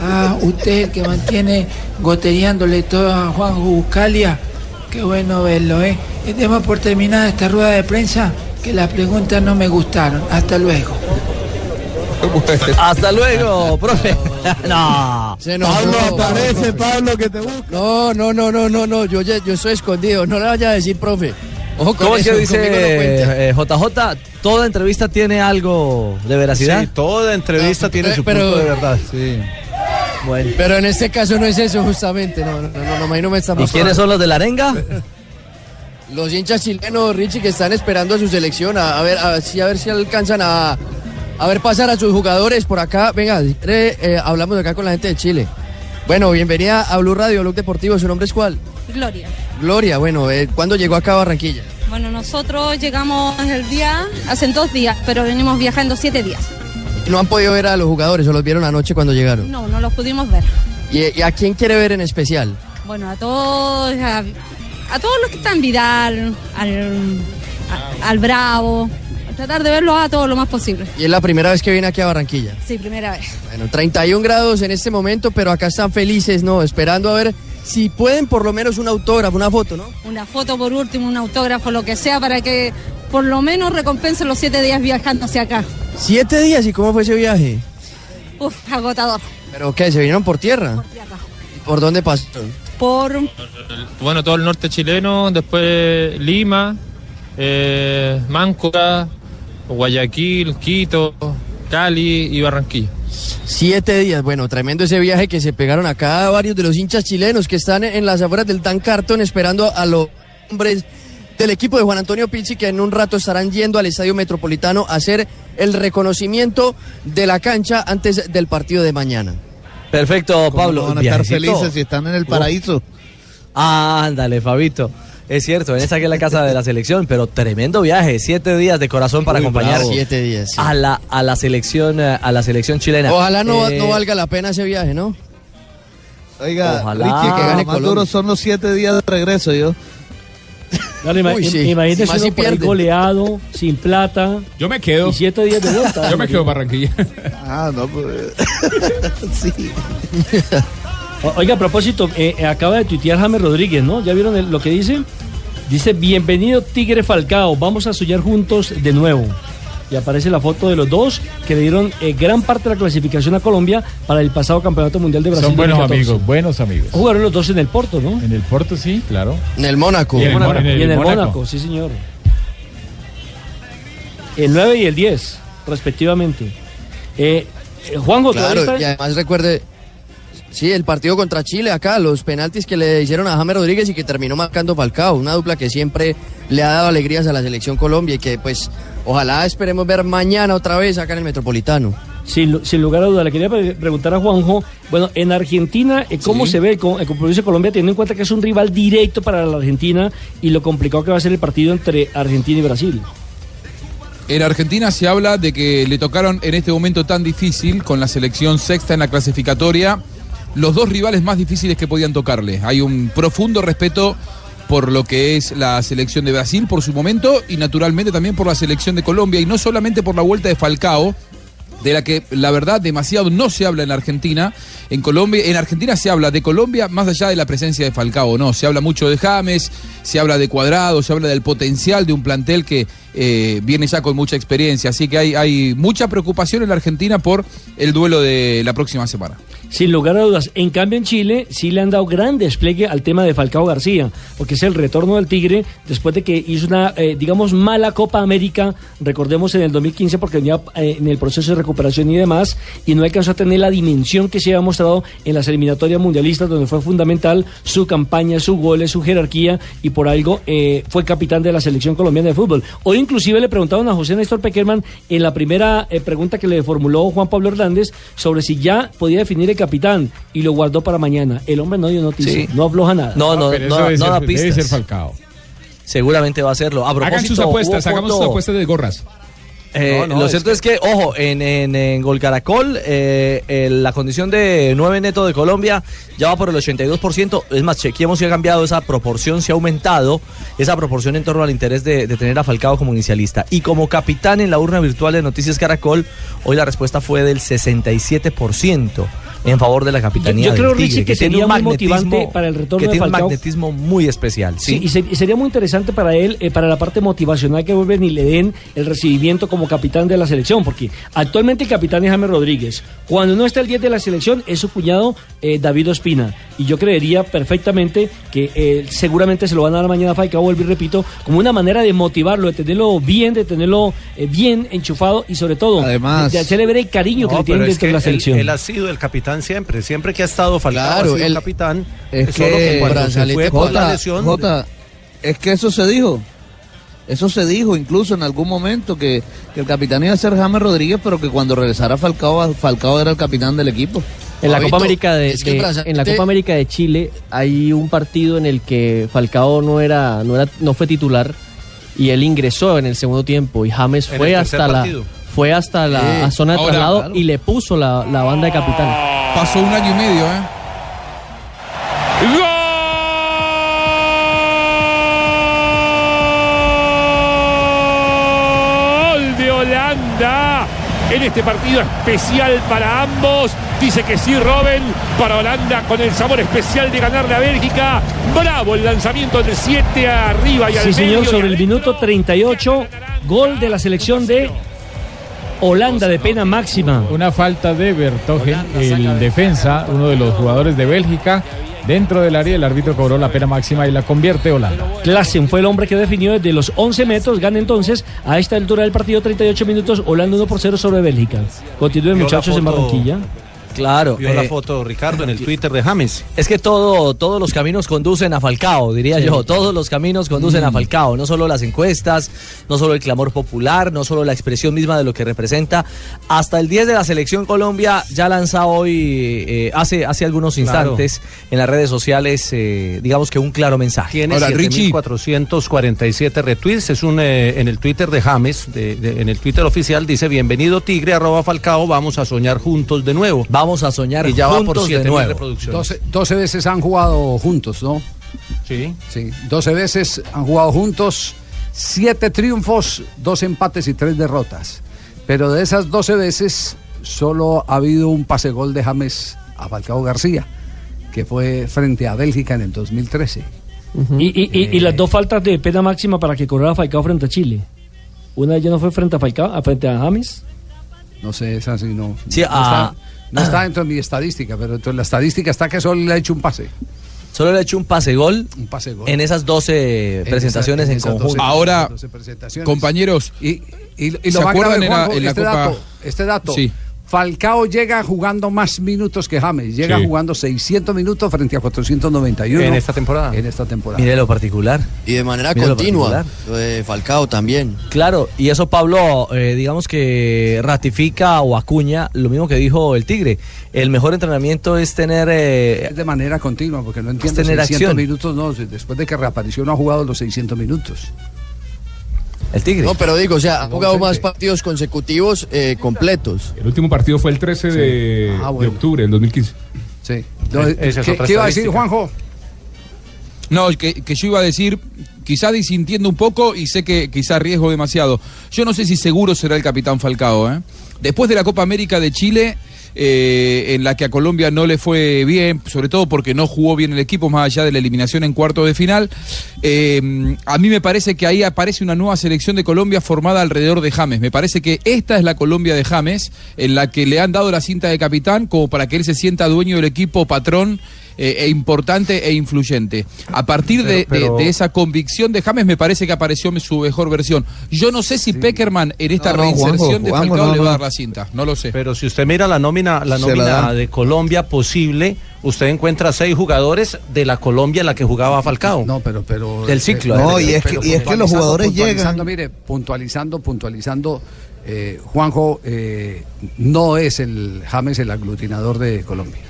Ah, usted el que mantiene goteándole todo a Juan Buscalia. Qué bueno verlo, ¿eh? Eh, Demos por terminada esta rueda de prensa, que las preguntas no me gustaron. Hasta luego. (laughs) Hasta luego, profe. (laughs) no. Se enojó. Pablo aparece, Pablo, que te busca. No, no, no, no, no, no. Yo, yo estoy escondido. No le vaya a decir, profe. Ojo con ¿Cómo es que conmigo no dice eh, JJ? Toda entrevista tiene algo de veracidad. Sí, toda entrevista tiene su pero- punto de verdad. Bueno. Pero en este caso no es eso, justamente. No, no, no, no, me está ¿Y quiénes son los de la arenga? Los hinchas chilenos, Richie, que están esperando a su selección, a, a ver, a, ver si- a ver si alcanzan a, a ver pasar a sus jugadores por acá. Venga, eh, hablamos acá con la gente de Chile. Bueno, bienvenida a Blue Radio, Blog Deportivo. ¿Su nombre es cuál? Gloria. Gloria, bueno, eh, ¿cuándo llegó acá a Barranquilla? Bueno, nosotros llegamos el día, hace dos días, pero venimos viajando siete días. ¿No han podido ver a los jugadores o los vieron anoche cuando llegaron? No, no los pudimos ver. ¿Y, y a quién quiere ver en especial? Bueno, a todos, a, a todos los que están Vidal, al, a- al Bravo, tratar de verlos a todos lo más posible. Y es la primera vez que viene aquí a Barranquilla. Sí, primera vez. Bueno, 31 grados en este momento, pero acá están felices, ¿no? Esperando a ver si pueden por lo menos un autógrafo, una foto, ¿no? Una foto por último, un autógrafo, lo que sea, para que por lo menos recompensen los siete días viajando hacia acá. Siete días, ¿y cómo fue ese viaje? Uf, agotador. ¿Pero qué? ¿Se vinieron por tierra? Por tierra. ¿Por dónde pasaron? Por Bueno, todo el norte chileno, después Lima, eh, Máncora, Guayaquil, Quito, Cali y Barranquilla. Siete días, bueno, tremendo ese viaje que se pegaron acá varios de los hinchas chilenos que están en las afueras del Dan Carton esperando a los hombres del equipo de Juan Antonio Pizzi que en un rato estarán yendo al Estadio Metropolitano a hacer el reconocimiento de la cancha antes del partido de mañana. Perfecto, ¿Cómo Pablo. van a estar felices si están en el paraíso? Ándale, Fabito. Es cierto, en esa que es la casa de la selección, pero tremendo viaje, siete días de corazón para Uy, acompañar bravo. Siete días, sí. a la a la selección eh, a la selección chilena. Ojalá no, Eh, no valga la pena ese viaje, ¿no? Oiga, Ojalá. Que gane lo más Colombia. duro son los siete días de regreso, yo. Dale, Uy, sí. imagínese Más uno si por goleado, sin plata. Yo me quedo. Y siete días de vuelta. Yo me quedo en Barranquilla. Ah, no, pues. (laughs) sí. (laughs) Oiga, a propósito, eh, eh, acaba de tuitear James Rodríguez, ¿no? ¿Ya vieron el- lo que dice? Dice, bienvenido Tigre Falcao, vamos a soñar juntos de nuevo. Y aparece la foto de los dos que le dieron eh, gran parte de la clasificación a Colombia para el pasado Campeonato Mundial de Brasil. Son buenos 2014. amigos, buenos amigos. Jugaron los dos en el Porto, ¿no? En el Porto sí, claro. En el Mónaco. Y en el Mónaco. Y en el Mónaco. Mónaco, sí señor. El 9 y el 10, respectivamente. Eh, eh, Juanjo, ¿todavía Claro, y además recuerde, sí, el partido contra Chile acá, los penaltis que le hicieron a James Rodríguez y que terminó marcando Falcao, una dupla que siempre le ha dado alegrías a la selección Colombia y que pues ojalá esperemos ver mañana otra vez acá en el Metropolitano. Sin, lu- sin lugar a duda, le quería pre- preguntar a Juanjo, bueno, en Argentina, eh, ¿cómo Sí. se ve el, el compromiso de Colombia teniendo en cuenta que es un rival directo para la Argentina y lo complicado que va a ser el partido entre Argentina y Brasil? En Argentina se habla de que le tocaron en este momento tan difícil, con la selección sexta en la clasificatoria, los dos rivales más difíciles que podían tocarle. Hay un profundo respeto por lo que es la selección de Brasil por su momento y naturalmente también por la selección de Colombia y no solamente por la vuelta de Falcao, de la que la verdad demasiado no se habla en Argentina. En Colombia, en Argentina se habla de Colombia más allá de la presencia de Falcao, no, se habla mucho de James, se habla de Cuadrado, se habla del potencial de un plantel que eh, viene ya con mucha experiencia, así que hay, mucha preocupación en la Argentina por el duelo de la próxima semana. Sin lugar a dudas. En cambio, en Chile sí le han dado gran despliegue al tema de Falcao García, porque es el retorno del Tigre después de que hizo una, eh, digamos, mala Copa América, recordemos en el 2015, porque venía eh, en el proceso de recuperación y demás, y no alcanzó a tener la dimensión que se había mostrado en las eliminatorias mundialistas, donde fue fundamental su campaña, su goles, su jerarquía, y por algo eh, fue capitán de la selección colombiana de fútbol. Hoy inclusive le preguntaron a José Néstor Peckerman en la primera eh, pregunta que le formuló Juan Pablo Hernández sobre si ya podía definir el capitán y lo guardó para mañana. El hombre no dio noticia, Sí. no afloja nada. No, no, pero no, debe no ser- da debe pistas. ser Falcao. Seguramente va a hacerlo. A Hagan propósito, sus apuestas, hagamos sus apuestas de gorras. Eh, No, no, lo es cierto es que, ojo, en, en, en Gol Caracol, eh, en la condición de 9 neto de Colombia ya va por el 82%. Es más, chequeemos si ha cambiado esa proporción, si ha aumentado esa proporción en torno al interés de, de tener a Falcao como inicialista. Y como capitán en la urna virtual de Noticias Caracol, hoy la respuesta fue del 67% en favor de la capitanía. Yo- yo creo, del Tigre, Richie, que tiene sería un muy magnetismo- motivante para el retorno que de tiene un Falcao. magnetismo muy especial. Sí, Sí, y, se- y sería muy interesante para él, eh, para la parte motivacional que vuelven y le den el recibimiento como capitán de la selección, porque actualmente el capitán es James Rodríguez. Cuando no está el 10 de la selección es su cuñado eh, David Ospina. Y yo creería perfectamente que eh, seguramente se lo van a dar mañana a Falcao, vuelvo y repito, como una manera de motivarlo, de tenerlo bien, de tenerlo eh, bien enchufado y sobre todo Además- de, de hacerle ver el cariño que le tienen dentro de la que él- selección. Él, ha sido el capitán siempre, siempre que ha estado Falcao Claro, ha sido él- el capitán. Es solo que, cuando se fue por la lesión. Jota, es que eso se dijo. Eso se dijo incluso en algún momento que, que el capitán iba a ser James Rodríguez, pero que cuando regresara Falcao, Falcao era el capitán del equipo. En la, Copa América de, es que de- el Brazal- en la Copa América de Chile hay un partido en el que Falcao no era, no era, no fue titular y él ingresó en el segundo tiempo y James fue hasta la partido. Fue hasta la zona de Ahora, traslado claro. y le puso la, la banda de capitán. Pasó un año y medio, ¿eh? Gol de Holanda en este partido especial para ambos. Dice que sí, Robin, para Holanda con el sabor especial de ganar a Bélgica. Bravo el lanzamiento de 7 arriba y al Sí, señor, medio. sobre el minuto 38, gol de la selección de Holanda de pena máxima. Una falta de Bertogen, el defensa, uno de los jugadores de Bélgica. Dentro del área, el árbitro cobró la pena máxima y la convierte Holanda. Klassen fue el hombre que definió desde los 11 metros. Gana entonces a esta altura del partido 38 minutos. Holanda 1 por 0 sobre Bélgica. Continúen muchachos en Barranquilla. Claro. Vio la eh, foto, Ricardo, en el (laughs) Twitter de James. Es que todo, todos los caminos conducen a Falcao, diría Sí. yo. Todos los caminos conducen a Mm. Falcao. No solo las encuestas, no solo el clamor popular, no solo la expresión misma de lo que representa. Hasta el 10 de la selección Colombia ya lanza hoy, eh, hace, hace algunos Claro. instantes en las redes sociales, eh, digamos que un claro mensaje. Tiene 7.447 retweets. Es un eh, en el Twitter de James, de- de- en el Twitter oficial, dice bienvenido Tigre, arroba Falcao, vamos a soñar juntos de nuevo. Vamos a soñar y ya va por juntos de 7.000 nuevo. reproducciones. 12, 12 veces han jugado juntos, ¿no? Sí. Sí, 12 veces han jugado juntos, 7 triunfos, 2 empates y 3 derrotas. Pero de esas 12 veces solo ha habido un pase gol de James a Falcao García, que fue frente a Bélgica en el 2013. Y, y- y- y las dos faltas de pena máxima para que cobrara Falcao frente a Chile. Una de ellas no fue frente a Falcao, a frente a James. No sé, esa sí no. Sí, no, está, no está dentro de mi estadística, pero dentro de la estadística está que solo le ha hecho un pase. Solo le ha hecho un pase gol, Un pase gol. en esas 12 En presentaciones esa- en, en esas 12 conjunto. Ahora, 12 presentaciones. compañeros, Y, y, y ¿Se lo más acuerdan en la- en la este, Copa? dato, este dato. Sí. Falcao llega jugando más minutos que James. Llega Sí. jugando 600 minutos frente a 491. En esta temporada. En esta temporada. Mire lo particular. Y de manera continua. Lo de Falcao también. Claro, y eso Pablo, eh, digamos que ratifica o acuña lo mismo que dijo el Tigre. El mejor entrenamiento es tener... eh, Es de manera continua, porque no entiendo. tener 600 acción. minutos, no. Después de que reapareció, no ha jugado los 600 minutos. El Tigre. No, pero digo, o sea, ha jugado más partidos consecutivos eh, completos. El último partido fue el 13 de, Ah, de octubre del 2015. Sí. es ¿Qué, iba a decir. Juanjo? No, que, que yo iba a decir, quizá disintiendo un poco y sé que quizá riesgo demasiado. Yo no sé si seguro será el capitán Falcao. ¿eh? Después de la Copa América de Chile, eh, en la que a Colombia no le fue bien, sobre todo porque no jugó bien el equipo, más allá de la eliminación en cuarto de final, eh, a mí me parece que ahí aparece una nueva selección de Colombia formada alrededor de James. Me parece que esta es la Colombia de James, en la que le han dado la cinta de capitán como para que él se sienta dueño del equipo, patrón eh, e importante e influyente. A partir de, Pero- pero- de- de esa convicción de James me parece que apareció su mejor versión. Yo no sé si Peckerman en esta No, no, reinserción Juanjo, de Falcao no, le va a no. dar la cinta. No lo sé. Pero si usted mira la nómina, la nómina de Colombia posible, usted encuentra seis jugadores de la Colombia en la que jugaba Falcao. No, pero, pero del ciclo. Eh, ¿eh? pero puntualizando, puntualizando, Mire, puntualizando, puntualizando, eh, Juanjo eh, no es el James el aglutinador de Colombia.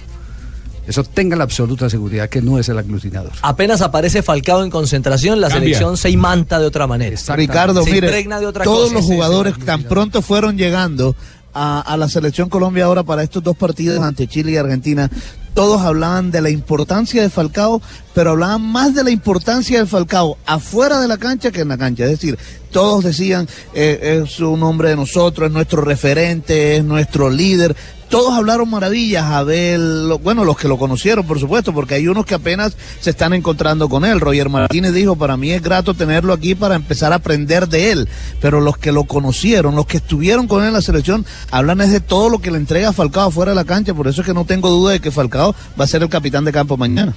Eso tenga la absoluta seguridad que no es el aglutinador. Apenas aparece Falcao en concentración, la Cambia. selección se imanta de otra manera. Ricardo, se mire, impregna de otra todos cosa. los jugadores tan pronto fueron llegando a, a la selección Colombia ahora para estos dos partidos ante Chile y Argentina, todos hablaban de la importancia de Falcao, pero hablaban más de la importancia de Falcao afuera de la cancha que en la cancha. Es decir, todos decían, eh, es un hombre de nosotros, es nuestro referente, es nuestro líder. Todos hablaron maravillas, Abel, lo- bueno, los que lo conocieron, por supuesto, porque hay unos que apenas se están encontrando con él. Roger Martínez dijo, para mí es grato tenerlo aquí para empezar a aprender de él. Pero los que lo conocieron, los que estuvieron con él en la selección, hablan es de todo lo que le entrega Falcao fuera de la cancha. Por eso es que no tengo duda de que Falcao va a ser el capitán de campo mañana.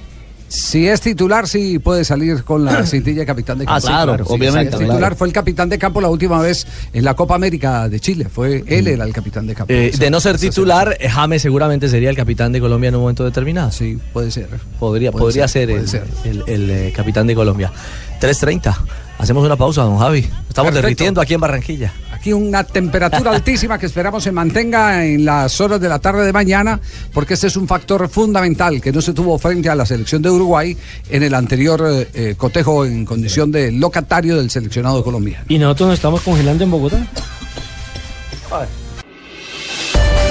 Si es titular, sí puede salir con la (coughs) cintilla de capitán de Ah, campo. sí, claro, obviamente, si es titular, claro. fue el capitán de campo la última vez en la Copa América de Chile. Fue él era el capitán de campo. Eh, de no ser titular, James seguramente sería el capitán de Colombia en un momento determinado. Sí, puede ser. Podría, Puede podría ser, el, ser. el- el, eh, capitán de Colombia. 3.30. Hacemos una pausa, don Javi. Estamos Perfecto. derritiendo aquí en Barranquilla. Aquí una temperatura altísima que esperamos se mantenga en las horas de la tarde de mañana, porque este es un factor fundamental que no se tuvo frente a la selección de Uruguay en el anterior eh, eh, cotejo en condición de locatario del seleccionado colombiano. ¿Y nosotros nos estamos congelando en Bogotá?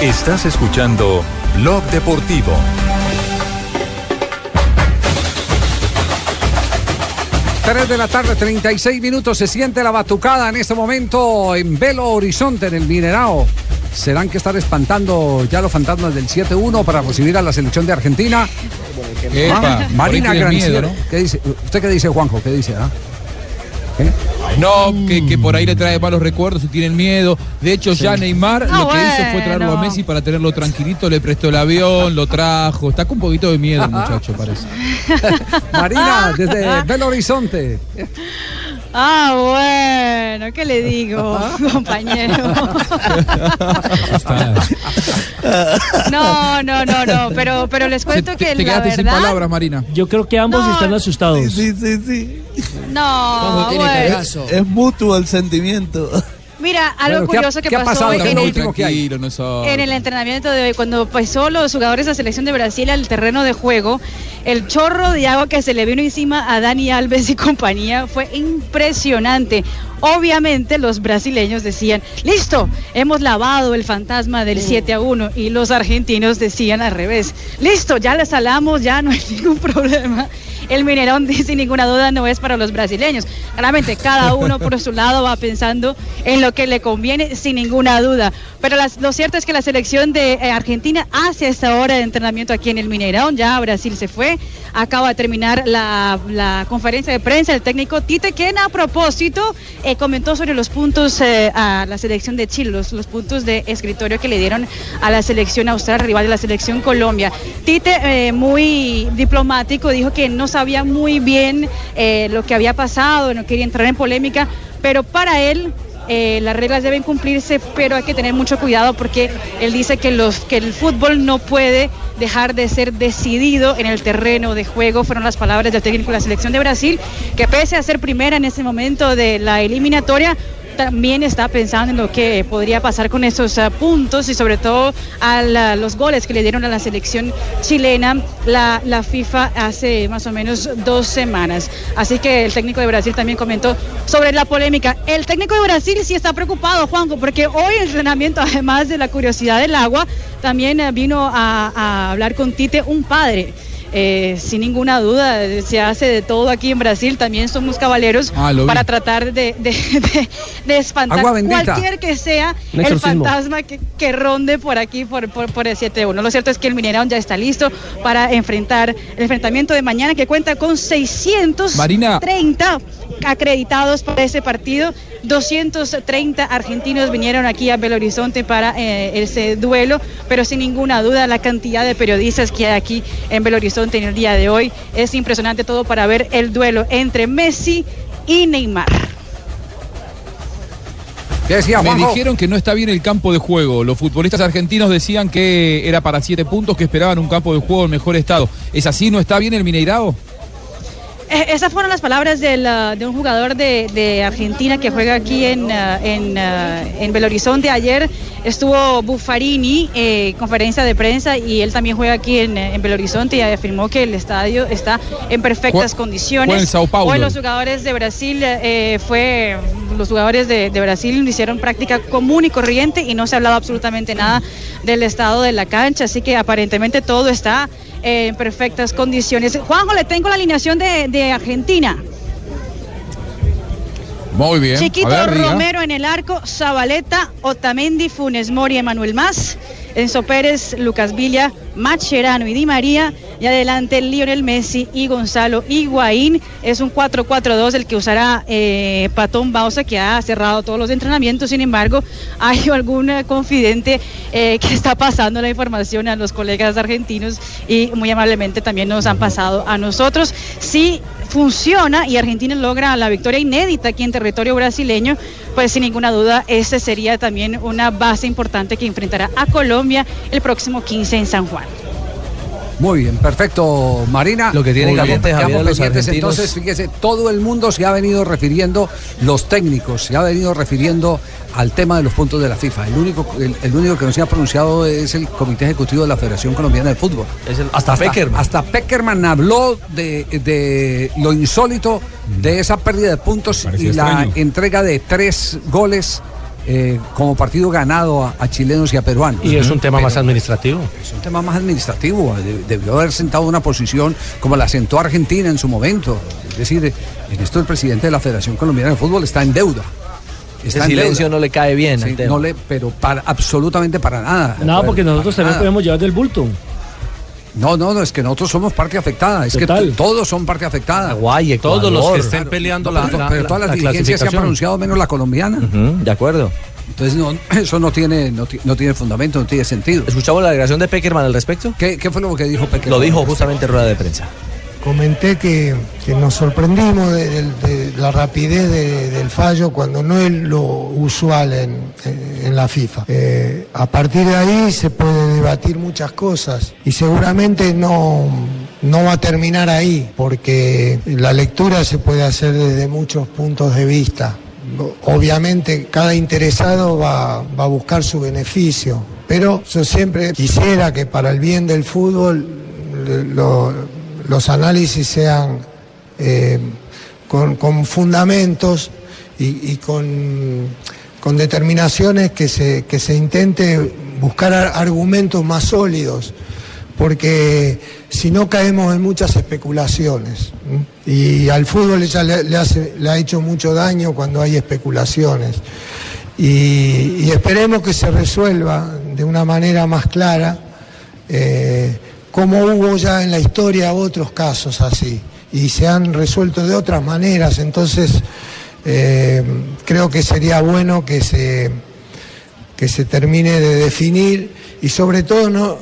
Estás escuchando Blog Deportivo. Tres de la tarde, 36 minutos. Se siente la batucada en este momento en Belo Horizonte, en el Minerao. ¿Serán que están espantando ya los fantasmas del 7-1 para recibir a la selección de Argentina? Epa, Ah, Marina Granciera. ¿Qué dice? ¿Usted qué dice, Juanjo? ¿Qué dice? ah? No, que, que por ahí le trae malos recuerdos y tienen miedo. De hecho, ya Neymar Ah, lo que hizo fue traerlo a. Messi para tenerlo tranquilito, le prestó el avión, lo trajo. Está con un poquito de miedo el muchacho, parece. (laughs) Marina, desde Belo Horizonte. Ah, bueno, ¿qué le digo, (laughs) compañero? (laughs) No, no, no, no, pero, pero les cuento que la verdad... Marina. Yo creo que ambos No. están asustados. Sí, sí, sí. No, bueno. Es, es mutuo el sentimiento. Mira, algo Bueno, ¿qué ha- curioso que pasó en el, no en el entrenamiento de hoy, cuando pasó los jugadores de la selección de Brasil al terreno de juego, el chorro de agua que se le vino encima a Dani Alves y compañía fue impresionante. Obviamente los brasileños decían, listo, hemos lavado el fantasma del 7 a 1 y los argentinos decían al revés, listo, ya le salamos, ya no hay (laughs) ningún problema. El Minerón, (laughs) sin ninguna duda, no es para los brasileños. Claramente, cada (laughs) uno por su lado va pensando en lo que le conviene, sin ninguna duda. Pero las- lo cierto es que la selección de eh, Argentina hace esta hora de entrenamiento aquí en el Mineirão. Ya Brasil se fue. Acaba de terminar la, la conferencia de prensa del técnico Tite, quien a propósito eh, comentó sobre los puntos eh, a la selección de Chile, los, los puntos de escritorio que le dieron a la selección austral, rival de la selección Colombia. Tite, eh, muy diplomático, dijo que no sabía muy bien eh, lo que había pasado, no quería entrar en polémica, pero para él eh, las reglas deben cumplirse, pero hay que tener mucho cuidado porque él dice que, los, que el fútbol no puede dejar de ser decidido en el terreno de juego. Fueron las palabras del técnico de la selección de Brasil, que pese a ser primera en ese momento de la eliminatoria, también está pensando en lo que podría pasar con esos ah, puntos y sobre todo a los goles que le dieron a la selección chilena la, la FIFA hace más o menos dos semanas. Así que el técnico de Brasil también comentó sobre la polémica. El técnico de Brasil sí está preocupado, Juanjo, porque hoy el entrenamiento, (laughs) además de la curiosidad del agua, también eh, vino a hablar con Tite un padre. Eh, sin ninguna duda, se hace de todo aquí en Brasil, también somos caballeros Ah, para tratar de, de- de- de espantar cualquier que sea el fantasma que, que ronde por aquí, por, por, por el 7-1. Lo cierto es que el Mineirão ya está listo para enfrentar el enfrentamiento de mañana que cuenta con 630 acreditados para ese partido. 230 argentinos vinieron aquí a Belo Horizonte para eh, ese duelo, pero sin ninguna duda la cantidad de periodistas que hay aquí en Belo Horizonte en el día de hoy es impresionante todo para ver el duelo entre Messi y Neymar. Me Juanjo? dijeron que no está bien el campo de juego. Los futbolistas argentinos decían que era para siete puntos, que esperaban un campo de juego en mejor estado. ¿Es así? ¿No está bien el Mineirao? Eh, Esas fueron las palabras del, ah, de un jugador de, de Argentina que juega aquí en, ah, en, ah, en Belo Horizonte. Ayer estuvo Buffarini, eh, conferencia de prensa, y él también juega aquí en, en Belo Horizonte y afirmó que el estadio está en perfectas condiciones. en Sao Paulo. Hoy los jugadores de Brasil eh, fue, los jugadores de, de Brasil hicieron práctica común y corriente y no se ha hablado absolutamente nada del estado de la cancha, así que aparentemente todo está eh, en perfectas condiciones. Juanjo, le tengo la alineación de, de Argentina. Muy bien. Chiquito ver. Romero en el arco, Zabaleta, Otamendi, Funes Mori, Emanuel Más, Enzo Pérez, Lucas Villa, Macherano y Di María. Y adelante Lionel Messi y Gonzalo Higuaín. Es un 4-4-2 el que usará eh, Patón Bausa, que ha cerrado todos los entrenamientos. Sin embargo, (laughs) hay algún confidente eh, que está pasando la información a los colegas argentinos y muy amablemente también nos han pasado a nosotros. Si funciona y Argentina logra la victoria inédita aquí en territorio brasileño, pues sin ninguna duda ese sería también una base importante que enfrentará a Colombia el próximo 15 en San Juan. Muy bien, perfecto, Marina. Lo que tiene caliente, Javier, los argentinos. Entonces, fíjese, todo el mundo se ha venido refiriendo, los técnicos se ha venido refiriendo al tema de los puntos de la FIFA. El único, el, el único que no se ha pronunciado es el Comité Ejecutivo de la Federación Colombiana de Fútbol. hasta Peckerman. Hasta Peckerman habló de, de lo insólito de esa pérdida de puntos Parecía y la entrega de tres goles eh, como partido ganado a, a chilenos y a peruanos. Y es un tema Pero- más administrativo. es un tema más administrativo. de- Debió haber sentado una posición como la sentó Argentina en su momento. Es decir, en esto el presidente de la Federación Colombiana de Fútbol está en deuda. Ese en silencio no le cae bien Sí, al tema. no le, pero para, absolutamente para nada. No, porque nosotros también nada. podemos llevar del bulto. No, no, no, es que nosotros somos parte afectada. Es Total. que todos son parte afectada. Guay, Todos los que Ecuador. estén peleando No, la, pero, la- pero la- todas las la dirigencias se han pronunciado menos la colombiana. De acuerdo. Entonces no, (laughs) eso no tiene, no, no tiene fundamento, no tiene sentido. ¿Escuchamos la declaración de Peckerman al respecto? ¿Qué, qué fue lo que dijo Peckerman? Lo dijo justamente en rueda de prensa. Comenté que, nos sorprendimos de, la rapidez de- del fallo cuando no es lo usual en, la FIFA. Eh, a partir de ahí se puede debatir muchas cosas y seguramente no, no va a terminar ahí porque la lectura se puede hacer desde muchos puntos de vista. Obviamente cada interesado va, va a buscar su beneficio, pero yo siempre quisiera que para el bien del fútbol lo- los análisis sean eh, con, con fundamentos y, y con, con determinaciones que se, que se intente buscar ar- argumentos más sólidos, porque si no caemos en muchas especulaciones. Y al fútbol ya le, hace- le ha hecho mucho daño cuando hay especulaciones. Y, y esperemos que se resuelva de una manera más clara, eh, como hubo ya en la historia otros casos así, y se han resuelto de otras maneras. Entonces, eh, creo que sería bueno que se, que se termine de definir y sobre todo no,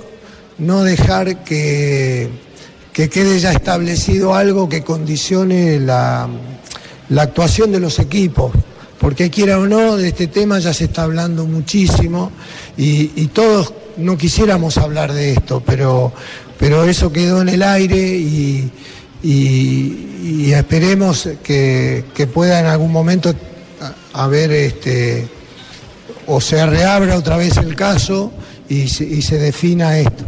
no dejar que, que quede ya establecido algo que condicione la, la actuación de los equipos. Porque quiera o no, de este tema ya se está hablando muchísimo y, y todos no quisiéramos hablar de esto, pero, pero eso quedó en el aire y, esperemos que, pueda en algún momento haber este, o se reabra otra vez el caso y se defina esto.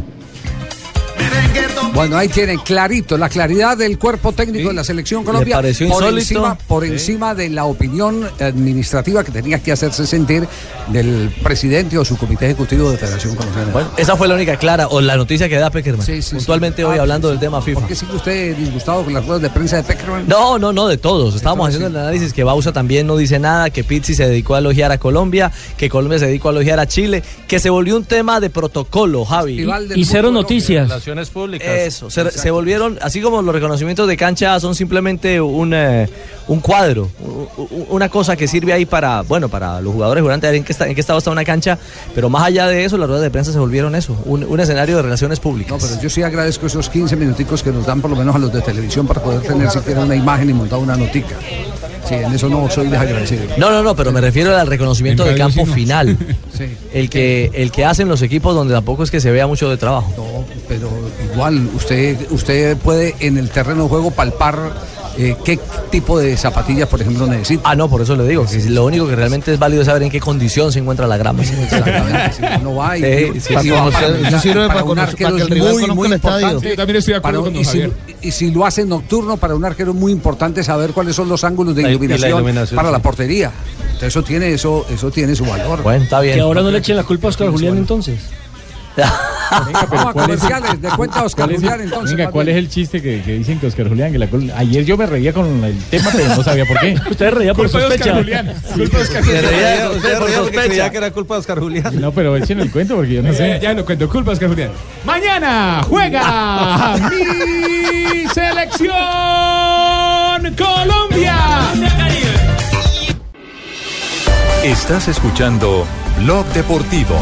Bueno, ahí tienen clarito la claridad del cuerpo técnico de la selección Colombia pareció por insólito? encima, por Sí. encima de la opinión administrativa que tenía que hacerse sentir del presidente o su comité ejecutivo de Federación Colombiana. Bueno, esa fue la única clara o la noticia que da Peckerman. Puntualmente hoy Ah, hablando del tema FIFA. ¿Por qué sigue usted disgustado con las ruedas de prensa de Peckerman? No, no, no, de todos. Estábamos haciendo el análisis que Bausa también no dice nada, que Pizzi se dedicó a elogiar a Colombia, que Colombia se dedicó a elogiar a Chile, que se volvió un tema de protocolo, Javi. Y cero noticias. Relaciones públicas. Eso, se, se volvieron, así como los reconocimientos de cancha son simplemente un, eh, un cuadro, una cosa que sirve ahí para, bueno, para los jugadores durante en qué, está- en qué estado está una cancha, pero más allá de eso, las ruedas de prensa se volvieron eso, un, un escenario de relaciones públicas. No, pero yo sí agradezco esos 15 minuticos que nos dan por lo menos a los de televisión para poder tener siquiera una imagen y montar una notica. Sí, en eso no soy desagradecido. No, no, no, pero me refiero al reconocimiento En de campo sí no. final. Sí. El que, el que hacen los equipos donde tampoco es que se vea mucho de trabajo. No, pero igual usted usted puede en el terreno de juego palpar eh, qué tipo de zapatillas, por ejemplo, necesita. Ah, no, por eso le digo, que lo único que realmente es válido es saber en qué condición se encuentra la grama. Exactamente, si uno va y, (laughs) Sí, Para conocer- para- eso sirve para un arquero para que el es rival muy, conozca muy el estadio. importante. Sí, también estoy de acuerdo Para- con y, si, y si lo hace nocturno, para un arquero es muy importante saber cuáles son los ángulos de Y la iluminación, iluminación, para sí. la portería. Entonces, eso tiene, eso, eso tiene su valor. Bueno, está Que ahora no le echen la culpa a Oscar Julián entonces. Vamos a comerciales, de cuenta Oscar ¿Cuál es, Julián, entonces. venga, ¿cuál es el chiste que, que dicen que Oscar Julián? Que la Ayer yo me reía con el tema, pero no sabía por qué. (laughs) Usted reía por Culpa de Oscar sospecha. Julián. Culpa de Oscar Se Julián. reía, Usted por reía porque sospecha. creía que era culpa de Oscar Julián. No, pero echen el cuento porque yo no Ya, sé. ya lo cuento, culpa de Oscar Julián. Mañana juega (laughs) mi selección Colombia. Estás escuchando Blog Deportivo.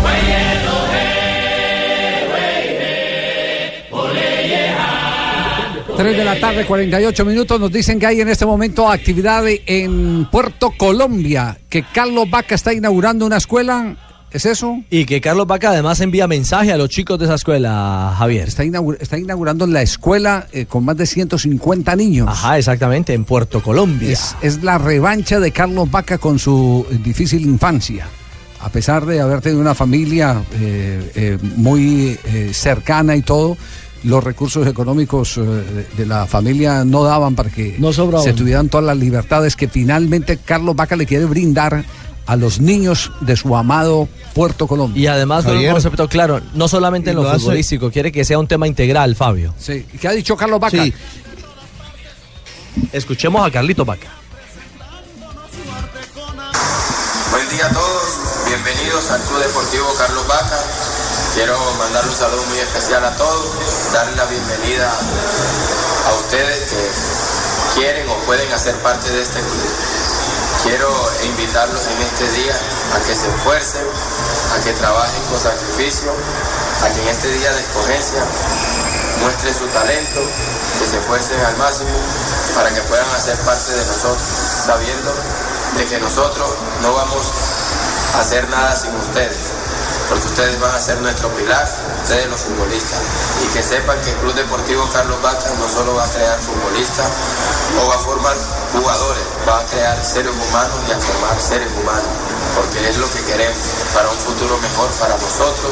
3 de la tarde, 48 minutos. Nos dicen que hay en este momento actividad en Puerto Colombia, que Carlos Vaca está inaugurando una escuela. ¿Es eso? Y que Carlos Vaca además envía mensaje a los chicos de esa escuela, Javier. Está, inaugur- está inaugurando la escuela eh, con más de 150 niños. Ajá, exactamente, en Puerto Colombia. Es, es la revancha de Carlos Vaca con su difícil infancia. A pesar de haber tenido una familia eh, eh, muy eh, cercana y todo, los recursos económicos eh, de, la familia no daban para que No se tuvieran todas las libertades que finalmente Carlos Vaca le quiere brindar a los niños de su amado Puerto Colombia. Y además con un concepto claro, no solamente Y en lo, lo futbolístico, quiere que sea un tema integral, Fabio. Sí. ¿Qué ha dicho Carlos Vaca? Sí. Escuchemos a Carlito Vaca. Buen día a todos, bienvenidos al Club Deportivo Carlos Vaca. Quiero mandar un saludo muy especial a todos, darle la bienvenida a ustedes que quieren o pueden hacer parte de este club. Quiero invitarlos en este día a que se esfuercen, a que trabajen con sacrificio, a que en este día de escogencia muestren su talento, que se esfuercen al máximo para que puedan hacer parte de nosotros, sabiendo de que nosotros no vamos a hacer nada sin ustedes, porque ustedes van a ser nuestro pilar, ustedes los futbolistas, y que sepan que el Club Deportivo Carlos Vaca no solo va a crear futbolistas o va a formar jugadores, va a crear seres humanos y a formar seres humanos, porque es lo que queremos para un futuro mejor para nosotros,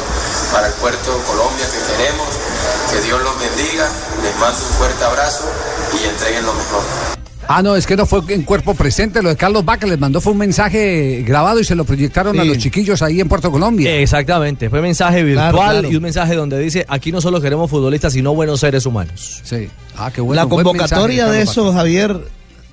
para el puerto Colombia que queremos, que Dios los bendiga, les mando un fuerte abrazo y entreguen lo mejor. Ah, no, es que no fue en cuerpo presente. Lo de Carlos Vaca les mandó fue un mensaje grabado y se lo proyectaron a los chiquillos ahí en Puerto Colombia. Exactamente, fue mensaje virtual Claro, claro. y un mensaje donde dice, aquí no solo queremos futbolistas, sino buenos seres humanos. Sí. Ah, qué bueno. la buen convocatoria mensaje de eso, Javier,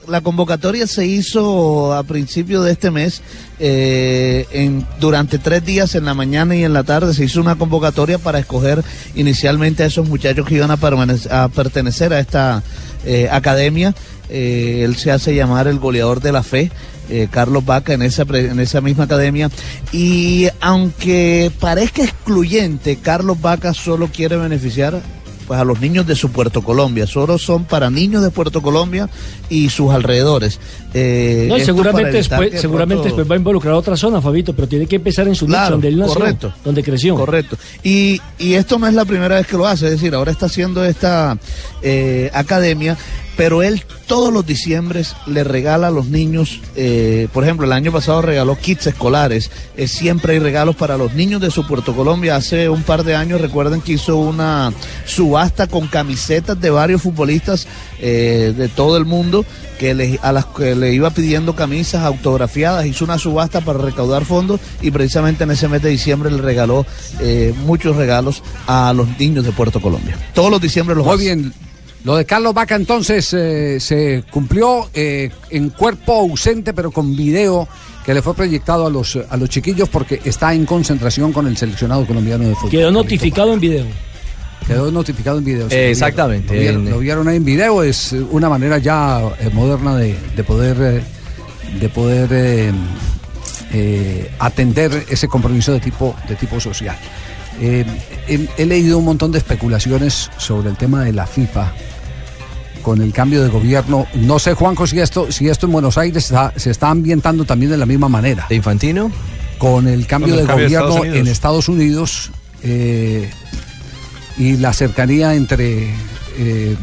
la convocatoria se hizo a principio de este mes, eh, en, durante tres días, en la mañana y en la tarde, se hizo una convocatoria para escoger inicialmente a esos muchachos que iban a, a pertenecer a esta eh, academia. Eh, él se hace llamar el goleador de la fe. eh, Carlos Vaca en esa, en esa misma academia. Y aunque parezca excluyente, Carlos Vaca solo quiere beneficiar pues a los niños de su Puerto Colombia. Solo son para niños de Puerto Colombia y sus alrededores. Eh, No, seguramente después, de seguramente pronto- después va a involucrar a otra zona, Fabito, pero tiene que empezar en su nicho, Claro, donde él nació, correcto. donde creció. Correcto. Y, y esto no es la primera vez que lo hace, es decir, ahora está haciendo esta eh, academia pero él todos los diciembres le regala a los niños, eh, por ejemplo, el año pasado regaló kits escolares, eh, siempre hay regalos para los niños de su Puerto Colombia. Hace un par de años recuerden que hizo una subasta con camisetas de varios futbolistas eh, de todo el mundo que le, a las que le iba pidiendo camisas autografiadas, hizo una subasta para recaudar fondos y precisamente en ese mes de diciembre le regaló eh, muchos regalos a los niños de Puerto Colombia. Todos los diciembre los Muy hace. bien. Lo de Carlos Vaca entonces eh, se cumplió eh, en cuerpo ausente, pero con video que le fue proyectado a los, a los chiquillos porque está en concentración con el seleccionado colombiano de fútbol. Quedó notificado en video. Quedó notificado en video. Eh, exactamente. Lo vieron, en- lo vieron ahí en video. Es una manera ya eh, moderna de, de poder, eh, de poder eh, eh, atender ese compromiso de tipo, de tipo social. Eh, he, he leído un montón de especulaciones sobre el tema de la FIFA con el cambio de gobierno. No sé, Juanjo, si esto, si esto en Buenos Aires está- se está ambientando también de la misma manera. ¿De Infantino? Con el cambio Con el de cambio de gobierno Estados en Estados Unidos eh, y la cercanía entre eh,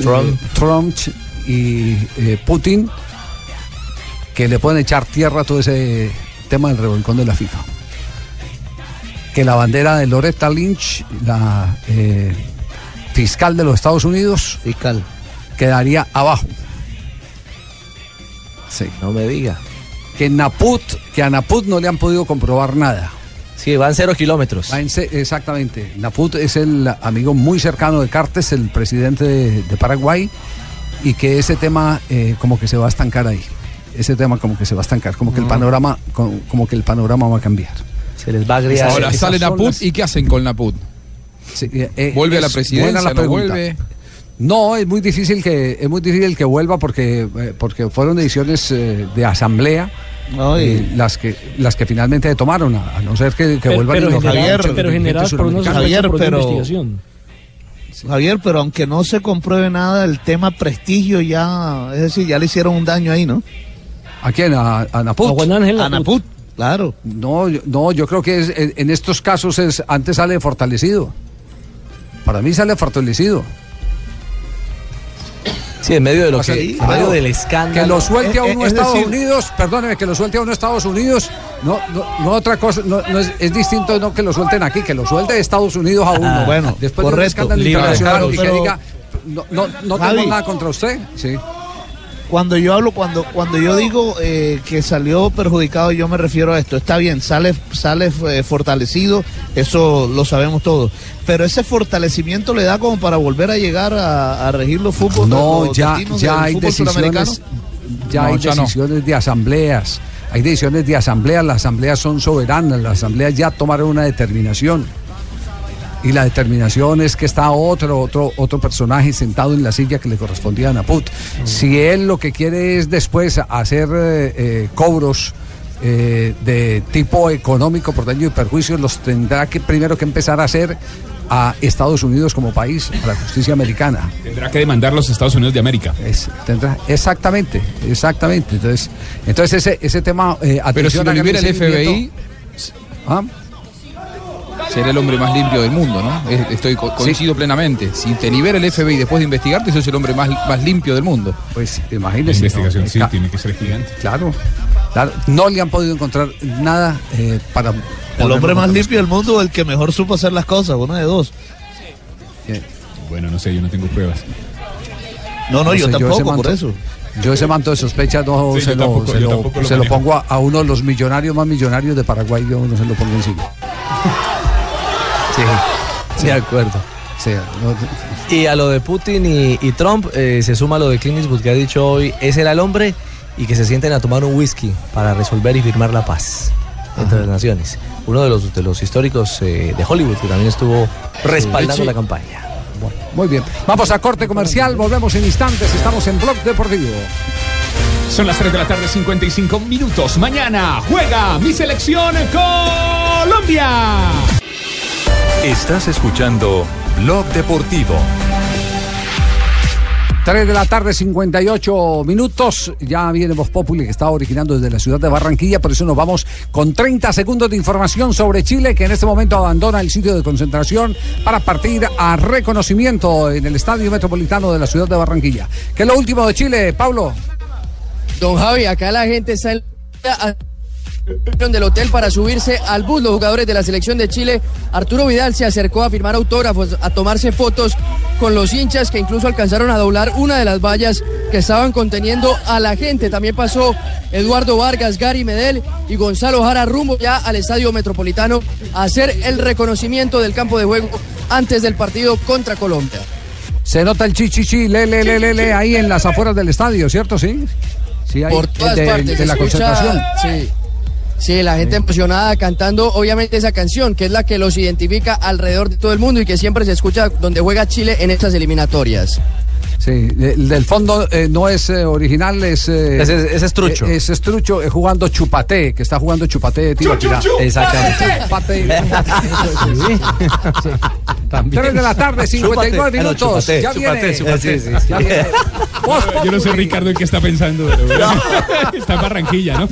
Trump. eh, Trump y eh, Putin, que le pueden echar tierra a todo ese tema del revolcón de la FIFA. Que la bandera de Loretta Lynch, la eh, fiscal de los Estados Unidos, fiscal. quedaría abajo. Sí. No me diga. Que Naput, que a Naput no le han podido comprobar nada. Sí, van cero kilómetros. Va en ce- exactamente. Naput es el amigo muy cercano de Cartes, el presidente de, de Paraguay, y que ese tema eh, como que se va a estancar ahí. Ese tema como que se va a estancar, como que el Ah. panorama, como, como que el panorama va a cambiar. Se les va a agriar. Ahora Esas sale Naput las- y ¿qué hacen con Naput? eh, ¿Vuelve a la es presidencia? la ¿No vuelve? No, es muy difícil que es muy difícil que vuelva porque eh, porque fueron decisiones eh, de asamblea eh, las que las que finalmente tomaron a, a no ser que, que Pero- vuelvan pero y los general- dirigentes pero general por una suramericanos. sospecha por una investigación. Javier, pero aunque no se compruebe nada, el tema prestigio ya, es decir, ya le hicieron un daño ahí, ¿no? ¿A quién? ¿A, a Naput? A Juan Ángel A Naput, claro. No, yo, no, yo creo que es, en estos casos es antes sale fortalecido. Para mí sale fortalecido. Sí, en medio de lo que, sí, en medio del escándalo. Que lo suelte a Eh, uno eh, a es Estados decir, Unidos, perdóneme, que lo suelte a uno Estados Unidos, no, no, no otra cosa, no, no es, es distinto no que lo suelten aquí, que lo suelte de Estados Unidos a uno. Ah, bueno, después de un correcto. escándalo internacional y que diga, no, no, no tengo nada contra usted. Sí. Cuando yo hablo, cuando, cuando yo digo eh, que salió perjudicado, yo me refiero a esto. Está bien, sale, sale eh, fortalecido, eso lo sabemos todos. Pero ese fortalecimiento le da como para volver a llegar a, a regir los fútbol. No, los ya, ya hay decisiones, ya No, hay ya no. decisiones de asambleas, hay decisiones de asambleas, las asambleas son soberanas, las asambleas ya tomaron una determinación. Y la determinación es que está otro, otro, otro personaje sentado en la silla que le correspondía a Naput. Si él lo que quiere es después hacer eh, eh, cobros eh, de tipo económico por daño y perjuicio, los tendrá que primero que empezar a hacer a Estados Unidos como país, a la justicia americana. Tendrá que demandar los Estados Unidos de América. Es- tendrá- exactamente, exactamente. Entonces, entonces ese, ese tema. Pero si libera el. FBI, ¿Ah? Será el hombre más limpio del mundo, ¿no? Es- Estoy co- coincido plenamente. Si te libera el FBI después de investigarte, sos el hombre más, más limpio del mundo. Pues La imagínese. investigación ¿no? sí tiene que ser gigante. Claro, claro. No le han podido encontrar nada eh, para. El hombre más limpio del mundo, el que mejor supo hacer las cosas, uno de dos. Bueno, no sé, yo no tengo pruebas. No, no, yo sé, tampoco, por manto- eso. Yo ese manto de sospecha no Sí, se, yo lo, tampoco- se yo lo- tampoco lo se lo manejo. pongo a, a uno de los millonarios más millonarios de Paraguay, yo no se lo pongo encima. (laughs) Sí, sí, de acuerdo. Sí, no- Y a lo de Putin y, y Trump eh, se suma lo de Clint Eastwood que ha dicho hoy, ese era el hombre y que se sienten a tomar un whisky para resolver y firmar la paz entre las naciones. Uno de los, de los históricos eh, de Hollywood que también estuvo respaldando Sí. la campaña. Muy bien. Vamos a corte comercial, volvemos en instantes. Estamos en Blog Deportivo. Son las 3 de la tarde, 55 minutos. Mañana juega mi selección Colombia. Estás escuchando Blog Deportivo. 3 de la tarde, 58 minutos. Ya viene Voz Populi que está originando desde la ciudad de Barranquilla. Por eso nos vamos con 30 segundos de información sobre Chile, que en este momento abandona el sitio de concentración para partir a reconocimiento en el Estadio Metropolitano de la ciudad de Barranquilla. ¿Qué es lo último de Chile, Pablo? Don Javi, acá la gente está en del hotel para subirse al bus. Los jugadores de la selección de Chile, Arturo Vidal se acercó a firmar autógrafos, a tomarse fotos con los hinchas que incluso alcanzaron a doblar una de las vallas que estaban conteniendo a la gente. También pasó Eduardo Vargas, Gary Medel y Gonzalo Jara rumbo ya al Estadio Metropolitano a hacer el reconocimiento del campo de juego antes del partido contra Colombia. Se nota el chichichi, le, le, le, le, le, ahí en las afueras del estadio, ¿cierto? Sí. Sí, ahí, Por todas de, partes. de la escucha- concentración. Sí. Sí, la gente emocionada cantando obviamente esa canción, que es la que los identifica alrededor de todo el mundo y que siempre se escucha donde juega Chile en estas eliminatorias. Sí, el del fondo eh, no es eh, original, es, eh, Es- es- es estrucho. Es, estrucho eh, jugando chupate, que está jugando chupate de tiro. Exactamente. Chupate. (laughs) También. 3 de la tarde, 59 Chúpate. Ah, no, minutos. chúpate, ya chúpate, viene. chúpate. Sí, sí, sí. Ya viene. Yo no sé. Ricardo, en qué está pensando. pero- Está en Barranquilla, ¿no?